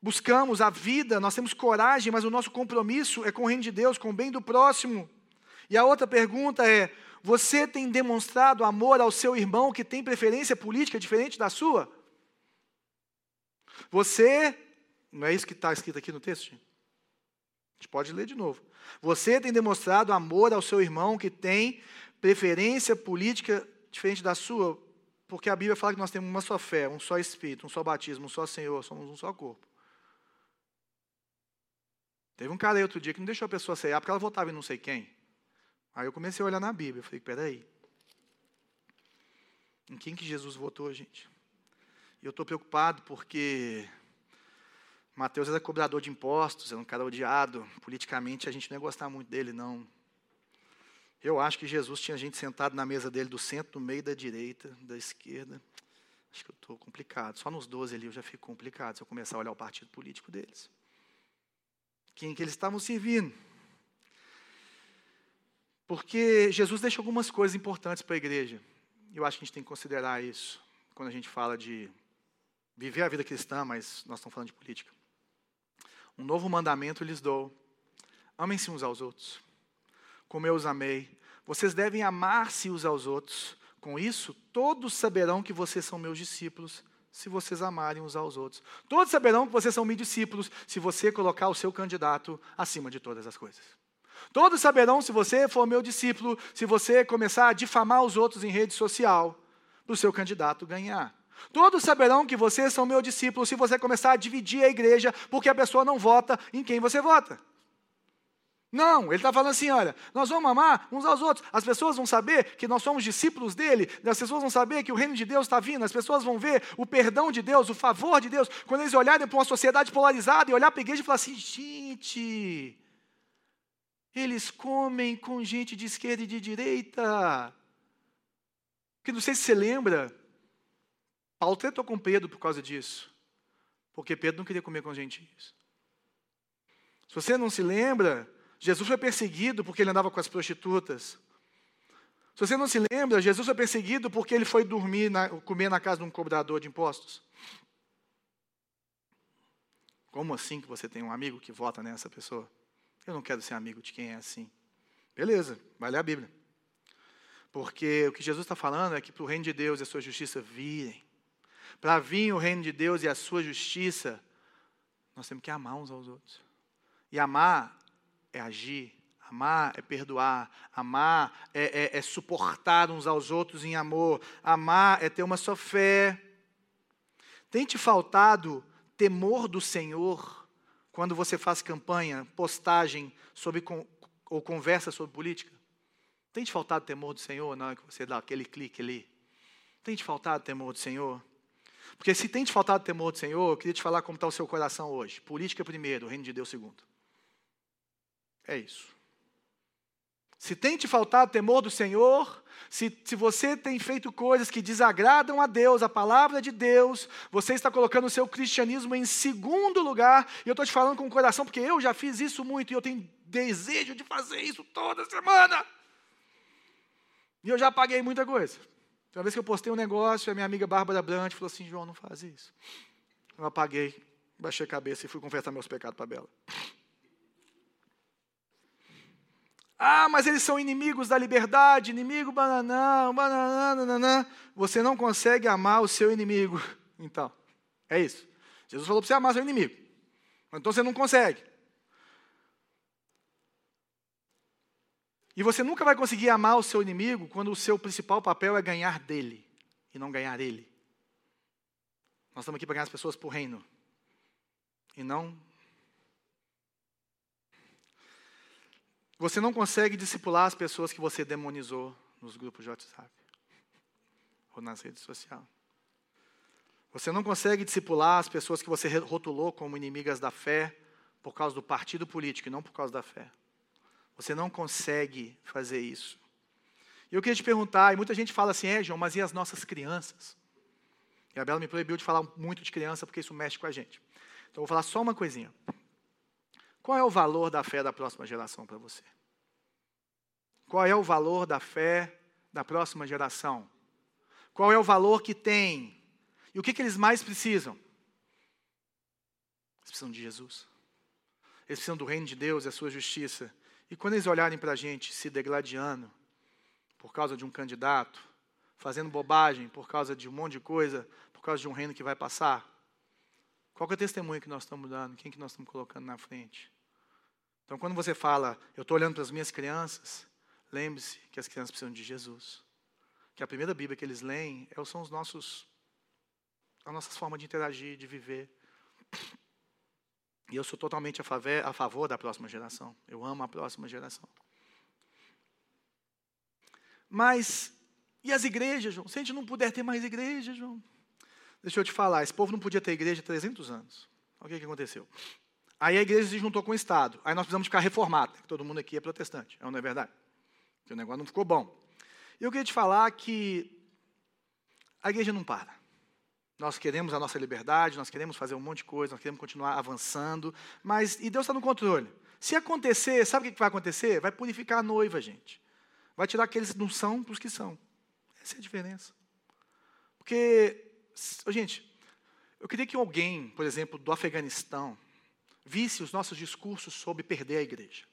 buscamos a vida, nós temos coragem, mas o nosso compromisso é com o reino de Deus, com o bem do próximo. E a outra pergunta é: você tem demonstrado amor ao seu irmão que tem preferência política diferente da sua? Você não é isso que está escrito aqui no texto? A gente pode ler de novo. Você tem demonstrado amor ao seu irmão que tem preferência política diferente da sua, porque a Bíblia fala que nós temos uma só fé, um só Espírito, um só batismo, um só Senhor, somos um só corpo. Teve um cara aí outro dia que não deixou a pessoa ceiar porque ela votava em não sei quem. Aí eu comecei a olhar na Bíblia, falei, peraí. Em quem que Jesus votou, gente? E eu estou preocupado porque Mateus era cobrador de impostos, era um cara odiado. Politicamente a gente não ia gostar muito dele, não. Eu acho que Jesus tinha gente sentado na mesa dele do centro, no meio da direita, da esquerda. Acho que eu estou complicado. Só nos 12 ali eu já fico complicado se eu começar a olhar o partido político deles. Quem que eles estavam servindo? Porque Jesus deixa algumas coisas importantes para a igreja. Eu acho que a gente tem que considerar isso quando a gente fala de viver a vida cristã, mas nós estamos falando de política. Um novo mandamento lhes dou: amem-se uns aos outros, como eu os amei. Vocês devem amar-se uns aos outros. Com isso, todos saberão que vocês são meus discípulos, se vocês amarem uns aos outros. Todos saberão que vocês são meus discípulos, se você colocar o seu candidato acima de todas as coisas. Todos saberão se você for meu discípulo, se você começar a difamar os outros em rede social, para o seu candidato ganhar. Todos saberão que vocês são meu discípulo se você começar a dividir a igreja porque a pessoa não vota em quem você vota. Não, ele está falando assim: olha, nós vamos amar uns aos outros. As pessoas vão saber que nós somos discípulos dele, as pessoas vão saber que o reino de Deus está vindo, as pessoas vão ver o perdão de Deus, o favor de Deus. Quando eles olharem para uma sociedade polarizada e olhar para a igreja e falar assim: gente, eles comem com gente de esquerda e de direita. Que não sei se você lembra, Paulo tentou com Pedro por causa disso. Porque Pedro não queria comer com gentios. Se você não se lembra, Jesus foi perseguido porque ele andava com as prostitutas. Se você não se lembra, Jesus foi perseguido porque ele foi dormir, na, comer na casa de um cobrador de impostos. Como assim que você tem um amigo que vota nessa pessoa? Eu não quero ser amigo de quem é assim. Beleza, vai ler a Bíblia. Porque o que Jesus está falando é que para o reino de Deus e a sua justiça virem, para vir o reino de Deus e a sua justiça, nós temos que amar uns aos outros. E amar é agir, amar é perdoar, amar é, é, é suportar uns aos outros em amor, amar é ter uma só fé. Tem te faltado temor do Senhor quando você faz campanha, postagem sobre, ou conversa sobre política? Tem te faltado temor do Senhor na hora que você dá aquele clique ali? Tem te faltado temor do Senhor? Porque se tem te faltado temor do Senhor, eu queria te falar como está o seu coração hoje. Política primeiro, reino de Deus segundo. É isso. Se tem te faltado temor do Senhor, se, se você tem feito coisas que desagradam a Deus, a palavra de Deus, você está colocando o seu cristianismo em segundo lugar, e eu estou te falando com o coração, porque eu já fiz isso muito e eu tenho desejo de fazer isso toda semana. E eu já paguei muita coisa. Uma vez que eu postei um negócio, a minha amiga Bárbara Brandt falou assim: João, não faz isso. Eu apaguei, baixei a cabeça e fui confessar meus pecados para Bela. Ah, mas eles são inimigos da liberdade, inimigo bananão, bananã, Você não consegue amar o seu inimigo. Então, é isso. Jesus falou para você amar seu inimigo. Então você não consegue. E você nunca vai conseguir amar o seu inimigo quando o seu principal papel é ganhar dele e não ganhar ele. Nós estamos aqui para ganhar as pessoas por reino e não Você não consegue discipular as pessoas que você demonizou nos grupos de WhatsApp ou nas redes sociais. Você não consegue discipular as pessoas que você rotulou como inimigas da fé por causa do partido político e não por causa da fé. Você não consegue fazer isso. E eu queria te perguntar, e muita gente fala assim, é, João, mas e as nossas crianças? E a Bela me proibiu de falar muito de criança porque isso mexe com a gente. Então eu vou falar só uma coisinha. Qual é o valor da fé da próxima geração para você? Qual é o valor da fé da próxima geração? Qual é o valor que tem? E o que, que eles mais precisam? Eles precisam de Jesus. Eles precisam do reino de Deus e a sua justiça. E quando eles olharem para a gente se degladiando por causa de um candidato, fazendo bobagem por causa de um monte de coisa, por causa de um reino que vai passar, qual é o testemunho que nós estamos dando? Quem que nós estamos colocando na frente? Então, quando você fala, eu estou olhando para as minhas crianças, lembre-se que as crianças precisam de Jesus. Que a primeira Bíblia que eles leem é, são os nossos, as nossas formas de interagir, de viver. E eu sou totalmente a favor, a favor da próxima geração. Eu amo a próxima geração. Mas, e as igrejas, João? Se a gente não puder ter mais igrejas, João? Deixa eu te falar, esse povo não podia ter igreja há 300 anos. Olha o que, aconteceu. Aí a igreja se juntou com o Estado. Aí nós precisamos ficar reformados. Todo mundo aqui é protestante, é não é verdade? Porque o negócio não ficou bom. E eu queria te falar que a igreja não para. Nós queremos a nossa liberdade, nós queremos fazer um monte de coisa, nós queremos continuar avançando, mas e Deus está no controle. Se acontecer, sabe o que vai acontecer? Vai purificar a noiva, gente. Vai tirar aqueles que não são para os que são. Essa é a diferença. Porque Gente, eu queria que alguém, por exemplo, do Afeganistão, visse os nossos discursos sobre perder a igreja.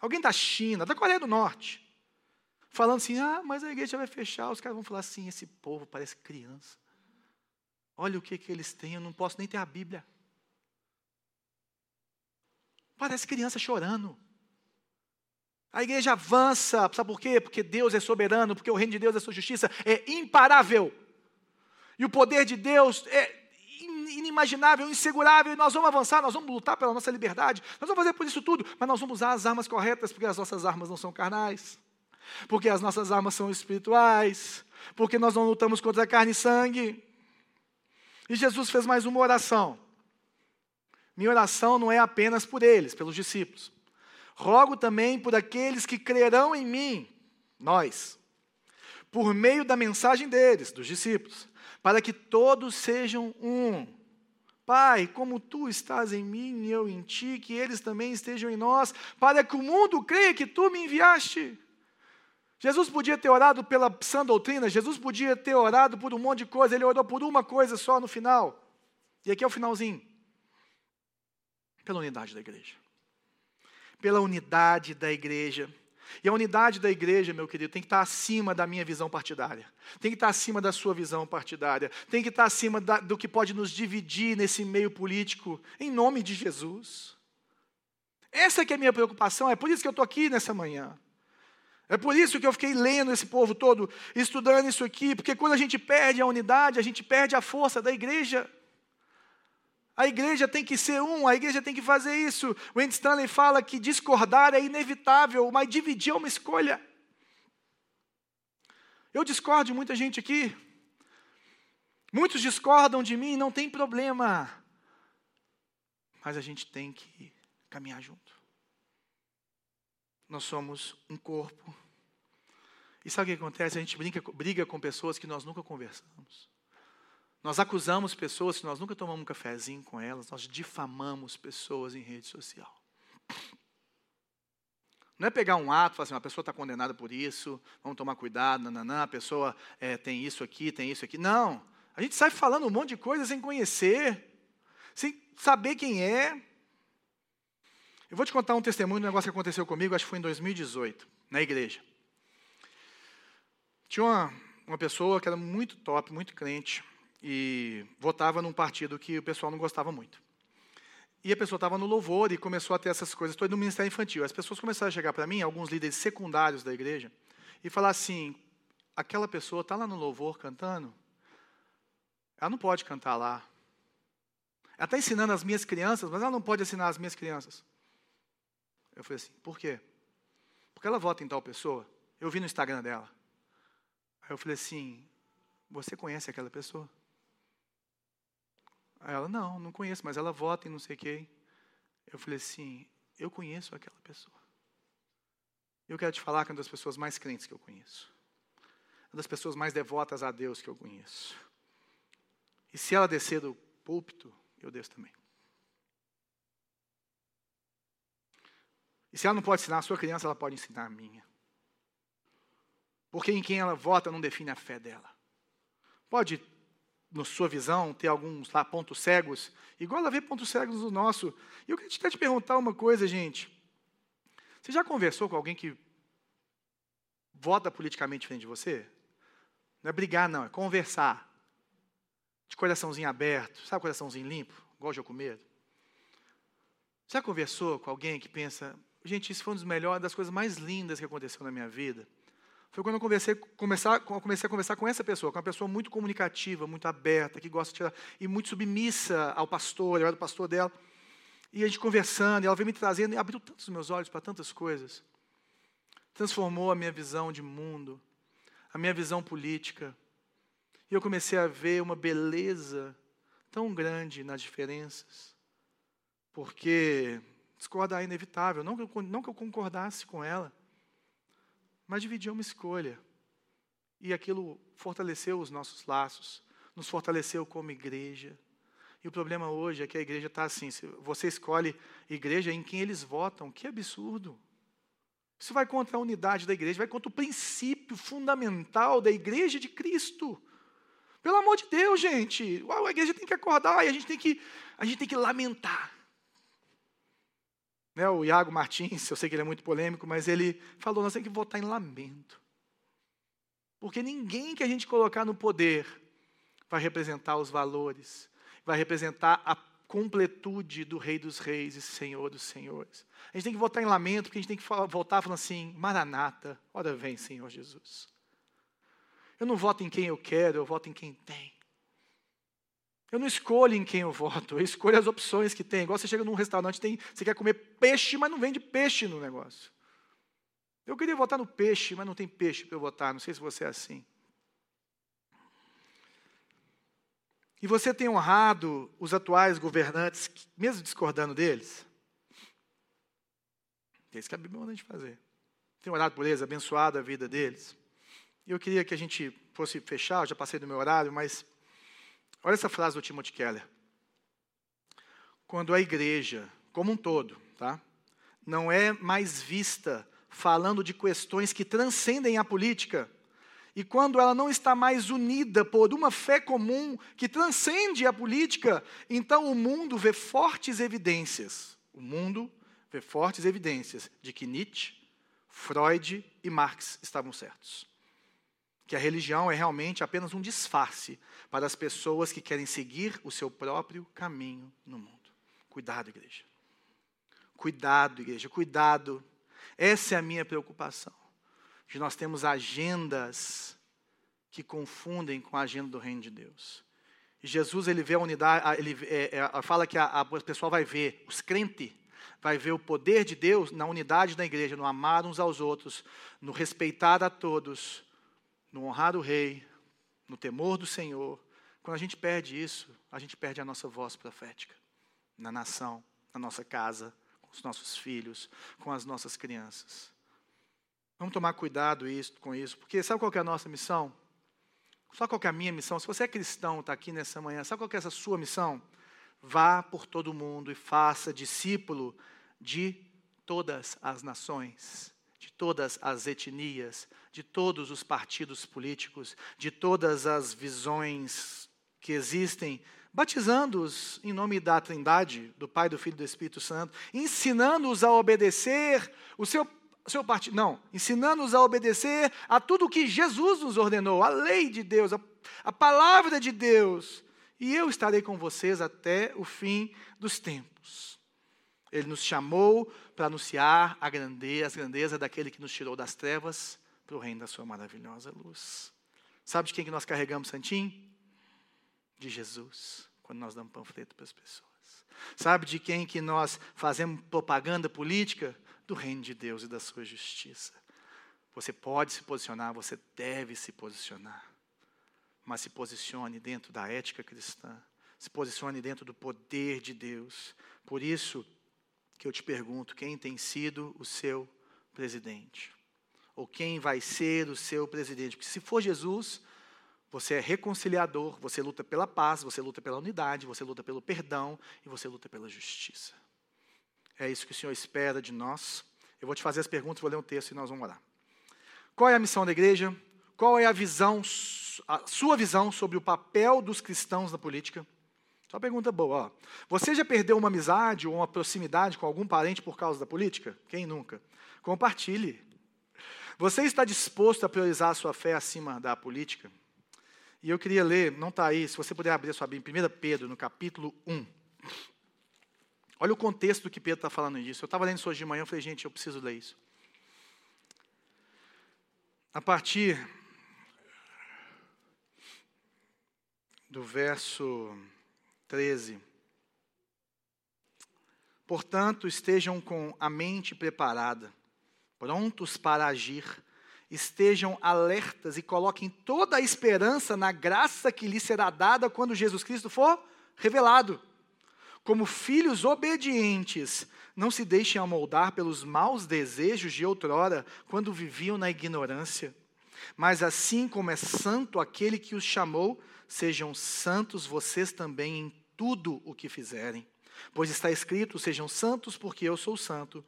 Alguém da China, da Coreia do Norte, falando assim: ah, mas a igreja vai fechar. Os caras vão falar assim: esse povo parece criança. Olha o que, que eles têm, eu não posso nem ter a Bíblia. Parece criança chorando. A igreja avança, sabe por quê? Porque Deus é soberano, porque o reino de Deus, a sua justiça é imparável. E o poder de Deus é inimaginável, insegurável, e nós vamos avançar, nós vamos lutar pela nossa liberdade, nós vamos fazer por isso tudo, mas nós vamos usar as armas corretas, porque as nossas armas não são carnais, porque as nossas armas são espirituais, porque nós não lutamos contra carne e sangue. E Jesus fez mais uma oração. Minha oração não é apenas por eles, pelos discípulos. Rogo também por aqueles que crerão em mim, nós, por meio da mensagem deles, dos discípulos, para que todos sejam um. Pai, como tu estás em mim e eu em ti, que eles também estejam em nós, para que o mundo creia que tu me enviaste. Jesus podia ter orado pela sã doutrina, Jesus podia ter orado por um monte de coisa, ele orou por uma coisa só no final. E aqui é o finalzinho. Pela unidade da igreja. Pela unidade da igreja. E a unidade da igreja, meu querido, tem que estar acima da minha visão partidária. Tem que estar acima da sua visão partidária. Tem que estar acima da, do que pode nos dividir nesse meio político, em nome de Jesus. Essa que é a minha preocupação, é por isso que eu estou aqui nessa manhã. É por isso que eu fiquei lendo esse povo todo, estudando isso aqui, porque quando a gente perde a unidade, a gente perde a força da igreja. A igreja tem que ser um, a igreja tem que fazer isso. O Andy Stanley fala que discordar é inevitável, mas dividir é uma escolha. Eu discordo de muita gente aqui. Muitos discordam de mim, não tem problema. Mas a gente tem que caminhar junto. Nós somos um corpo. E sabe o que acontece? A gente briga, briga com pessoas que nós nunca conversamos. Nós acusamos pessoas que nós nunca tomamos um cafezinho com elas, nós difamamos pessoas em rede social. Não é pegar um ato e falar assim, uma pessoa está condenada por isso, vamos tomar cuidado, nananã, a pessoa é, tem isso aqui, tem isso aqui. Não. A gente sai falando um monte de coisa sem conhecer, sem saber quem é. Eu vou te contar um testemunho de um negócio que aconteceu comigo, acho que foi em 2018, na igreja. Tinha uma, uma pessoa que era muito top, muito crente, e votava num partido que o pessoal não gostava muito. E a pessoa estava no louvor e começou a ter essas coisas, estou no ministério infantil. As pessoas começaram a chegar para mim, alguns líderes secundários da igreja, e falar assim: aquela pessoa está lá no louvor cantando, ela não pode cantar lá. Ela está ensinando as minhas crianças, mas ela não pode ensinar as minhas crianças. Eu falei assim: por quê? Porque ela vota em tal pessoa. Eu vi no Instagram dela. Aí eu falei assim: você conhece aquela pessoa? Aí ela, não, não conheço, mas ela vota em não sei quem. Eu falei assim, eu conheço aquela pessoa. Eu quero te falar que é uma das pessoas mais crentes que eu conheço. Uma das pessoas mais devotas a Deus que eu conheço. E se ela descer do púlpito, eu desço também. E se ela não pode ensinar a sua criança, ela pode ensinar a minha. Porque em quem ela vota não define a fé dela. Pode na sua visão, ter alguns lá pontos cegos, igual ela vê pontos cegos no nosso. E eu queria até te perguntar uma coisa, gente. Você já conversou com alguém que vota politicamente diferente de você? Não é brigar, não, é conversar. De coraçãozinho aberto, sabe coraçãozinho limpo, igual com medo? Já conversou com alguém que pensa, gente, isso foi uma das melhores, das coisas mais lindas que aconteceu na minha vida? foi quando eu comecei, começar, comecei a conversar com essa pessoa, com uma pessoa muito comunicativa, muito aberta, que gosta de tirar, e muito submissa ao pastor, eu era o pastor dela. E a gente conversando, e ela veio me trazendo, e abriu tantos meus olhos para tantas coisas. Transformou a minha visão de mundo, a minha visão política. E eu comecei a ver uma beleza tão grande nas diferenças. Porque discordar é inevitável, não que eu, não que eu concordasse com ela, mas dividir é uma escolha. E aquilo fortaleceu os nossos laços, nos fortaleceu como igreja. E o problema hoje é que a igreja está assim: você escolhe igreja em quem eles votam, que absurdo. Isso vai contra a unidade da igreja, vai contra o princípio fundamental da igreja de Cristo. Pelo amor de Deus, gente, a igreja tem que acordar e a gente tem que, a gente tem que lamentar. Né, o Iago Martins, eu sei que ele é muito polêmico, mas ele falou: nós temos que votar em lamento. Porque ninguém que a gente colocar no poder vai representar os valores, vai representar a completude do Rei dos Reis e Senhor dos Senhores. A gente tem que votar em lamento, porque a gente tem que voltar falando assim: Maranata, ora vem, Senhor Jesus. Eu não voto em quem eu quero, eu voto em quem tem. Eu não escolho em quem eu voto, eu escolho as opções que tem. Igual você chega num restaurante, tem, você quer comer peixe, mas não vende peixe no negócio. Eu queria votar no peixe, mas não tem peixe para eu votar. Não sei se você é assim. E você tem honrado os atuais governantes, mesmo discordando deles? É isso que a Bíblia manda a gente fazer. Tem orado por eles, abençoado a vida deles. Eu queria que a gente fosse fechar, eu já passei do meu horário, mas Olha essa frase do Timothy Keller. Quando a igreja, como um todo, tá, não é mais vista falando de questões que transcendem a política, e quando ela não está mais unida por uma fé comum que transcende a política, então o mundo vê fortes evidências. O mundo vê fortes evidências de que Nietzsche, Freud e Marx estavam certos que a religião é realmente apenas um disfarce para as pessoas que querem seguir o seu próprio caminho no mundo. Cuidado, igreja. Cuidado, igreja, cuidado. Essa é a minha preocupação. De nós temos agendas que confundem com a agenda do reino de Deus. E Jesus ele vê a unidade, ele é, é, fala que a, a, o pessoal vai ver, os crentes vai ver o poder de Deus na unidade da igreja, no amar uns aos outros, no respeitar a todos, no honrar o rei, no temor do Senhor, quando a gente perde isso, a gente perde a nossa voz profética na nação, na nossa casa, com os nossos filhos, com as nossas crianças. Vamos tomar cuidado isso, com isso, porque sabe qual é a nossa missão? Sabe qual é a minha missão? Se você é cristão, está aqui nessa manhã, sabe qual é essa sua missão? Vá por todo o mundo e faça discípulo de todas as nações, de todas as etnias, de todos os partidos políticos, de todas as visões que existem, batizando-os em nome da Trindade, do Pai, do Filho e do Espírito Santo, ensinando-os a obedecer o seu seu partido, não, ensinando-os a obedecer a tudo o que Jesus nos ordenou, a lei de Deus, a, a palavra de Deus, e eu estarei com vocês até o fim dos tempos. Ele nos chamou para anunciar a grandeza, as grandezas daquele que nos tirou das trevas para o reino da sua maravilhosa luz. Sabe de quem que nós carregamos santinho? De Jesus, quando nós damos panfleto para as pessoas. Sabe de quem que nós fazemos propaganda política? Do reino de Deus e da sua justiça. Você pode se posicionar, você deve se posicionar mas se posicione dentro da ética cristã, se posicione dentro do poder de Deus. Por isso que eu te pergunto: quem tem sido o seu presidente? Ou quem vai ser o seu presidente? Porque se for Jesus, você é reconciliador, você luta pela paz, você luta pela unidade, você luta pelo perdão e você luta pela justiça. É isso que o Senhor espera de nós. Eu vou te fazer as perguntas, vou ler um texto e nós vamos orar. Qual é a missão da igreja? Qual é a visão a sua visão sobre o papel dos cristãos na política? Só uma pergunta boa. Ó. Você já perdeu uma amizade ou uma proximidade com algum parente por causa da política? Quem nunca? Compartilhe. Você está disposto a priorizar a sua fé acima da política? E eu queria ler, não está aí, se você puder abrir a sua Bíblia, 1 Pedro, no capítulo 1. Olha o contexto do que Pedro está falando disso. Eu estava lendo isso hoje de manhã, eu falei, gente, eu preciso ler isso. A partir do verso 13. Portanto, estejam com a mente preparada, prontos para agir, estejam alertas e coloquem toda a esperança na graça que lhes será dada quando Jesus Cristo for revelado. Como filhos obedientes, não se deixem amoldar pelos maus desejos de outrora, quando viviam na ignorância. Mas assim como é santo aquele que os chamou, sejam santos vocês também em tudo o que fizerem. Pois está escrito: sejam santos, porque eu sou santo.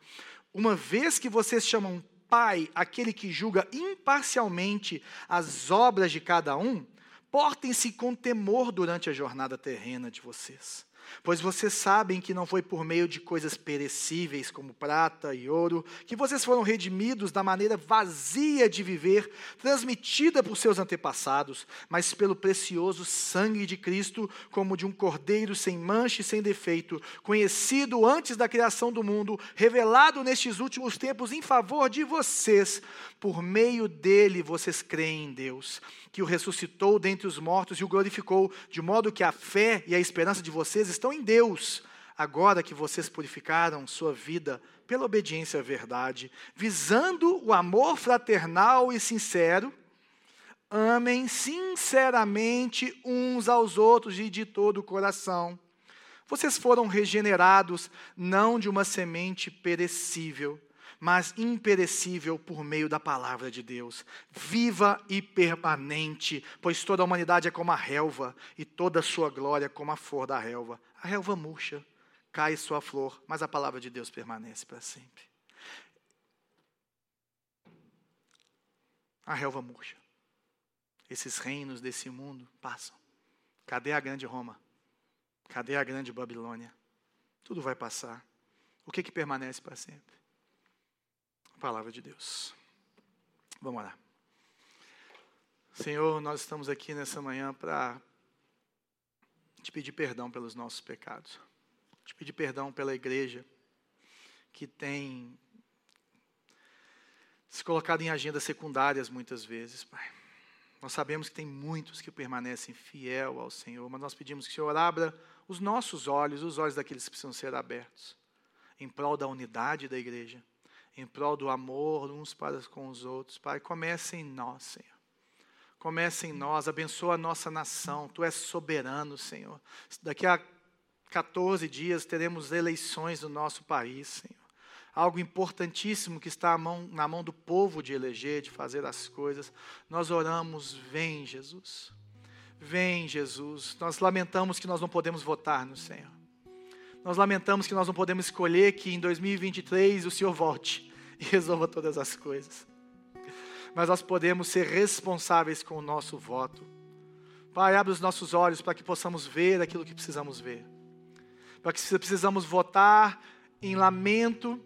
Uma vez que vocês chamam Pai aquele que julga imparcialmente as obras de cada um, portem-se com temor durante a jornada terrena de vocês Pois vocês sabem que não foi por meio de coisas perecíveis, como prata e ouro, que vocês foram redimidos da maneira vazia de viver, transmitida por seus antepassados, mas pelo precioso sangue de Cristo, como de um cordeiro sem mancha e sem defeito, conhecido antes da criação do mundo, revelado nestes últimos tempos em favor de vocês. Por meio dele vocês creem em Deus que o ressuscitou dentre os mortos e o glorificou, de modo que a fé e a esperança de vocês estão em Deus, agora que vocês purificaram sua vida pela obediência à verdade, visando o amor fraternal e sincero, amem sinceramente uns aos outros e de todo o coração. Vocês foram regenerados não de uma semente perecível, mas imperecível por meio da palavra de Deus, viva e permanente, pois toda a humanidade é como a relva, e toda a sua glória como a flor da relva. A relva murcha, cai sua flor, mas a palavra de Deus permanece para sempre. A relva murcha. Esses reinos desse mundo passam. Cadê a grande Roma? Cadê a grande Babilônia? Tudo vai passar. O que, que permanece para sempre? Palavra de Deus. Vamos lá. Senhor, nós estamos aqui nessa manhã para te pedir perdão pelos nossos pecados. Te pedir perdão pela igreja que tem se colocado em agendas secundárias muitas vezes, Pai. Nós sabemos que tem muitos que permanecem fiel ao Senhor, mas nós pedimos que o Senhor abra os nossos olhos, os olhos daqueles que precisam ser abertos, em prol da unidade da igreja, em prol do amor uns para com os outros. Pai, comece em nós, Senhor. Comece em nós, abençoa a nossa nação. Tu és soberano, Senhor. Daqui a 14 dias teremos eleições no nosso país, Senhor. algo importantíssimo que está mão, na mão do povo de eleger, de fazer as coisas. Nós oramos, vem Jesus. Vem Jesus. Nós lamentamos que nós não podemos votar no Senhor. Nós lamentamos que nós não podemos escolher que em 2023 o Senhor volte e resolva todas as coisas. Mas nós podemos ser responsáveis com o nosso voto. Pai, abre os nossos olhos para que possamos ver aquilo que precisamos ver. Para que precisamos votar em lamento,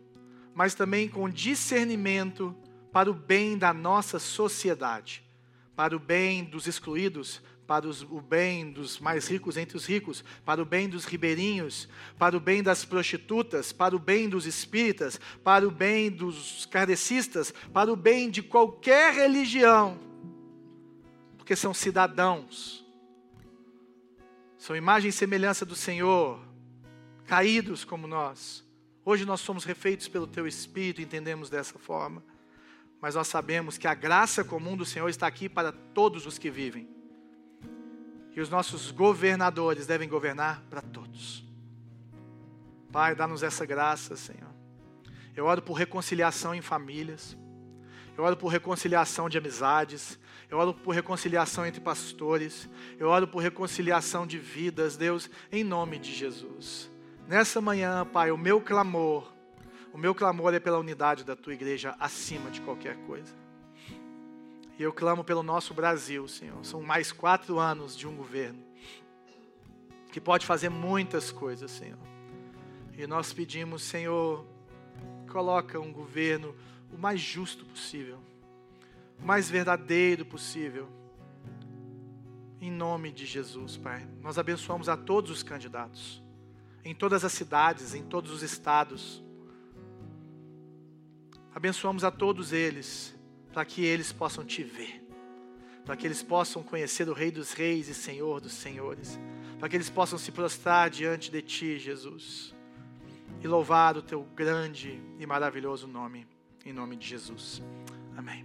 mas também com discernimento para o bem da nossa sociedade, para o bem dos excluídos, para os, o bem dos mais ricos entre os ricos, para o bem dos ribeirinhos, para o bem das prostitutas, para o bem dos espíritas, para o bem dos kardecistas, para o bem de qualquer religião, porque são cidadãos, são imagem e semelhança do Senhor, caídos como nós. Hoje nós somos refeitos pelo Teu Espírito, entendemos dessa forma, mas nós sabemos que a graça comum do Senhor está aqui para todos os que vivem e os nossos governadores devem governar para todos. Pai, dá-nos essa graça, Senhor. Eu oro por reconciliação em famílias. Eu oro por reconciliação de amizades. Eu oro por reconciliação entre pastores. Eu oro por reconciliação de vidas, Deus, em nome de Jesus. Nessa manhã, Pai, o meu clamor, o meu clamor é pela unidade da tua igreja acima de qualquer coisa. E eu clamo pelo nosso Brasil, Senhor. São mais quatro anos de um governo que pode fazer muitas coisas, Senhor. E nós pedimos, Senhor, coloca um governo o mais justo possível, o mais verdadeiro possível. Em nome de Jesus, Pai. Nós abençoamos a todos os candidatos, em todas as cidades, em todos os estados. Abençoamos a todos eles para que eles possam te ver, para que eles possam conhecer o Rei dos Reis e Senhor dos Senhores, para que eles possam se prostrar diante de Ti, Jesus, e louvar o Teu grande e maravilhoso nome, em nome de Jesus. Amém.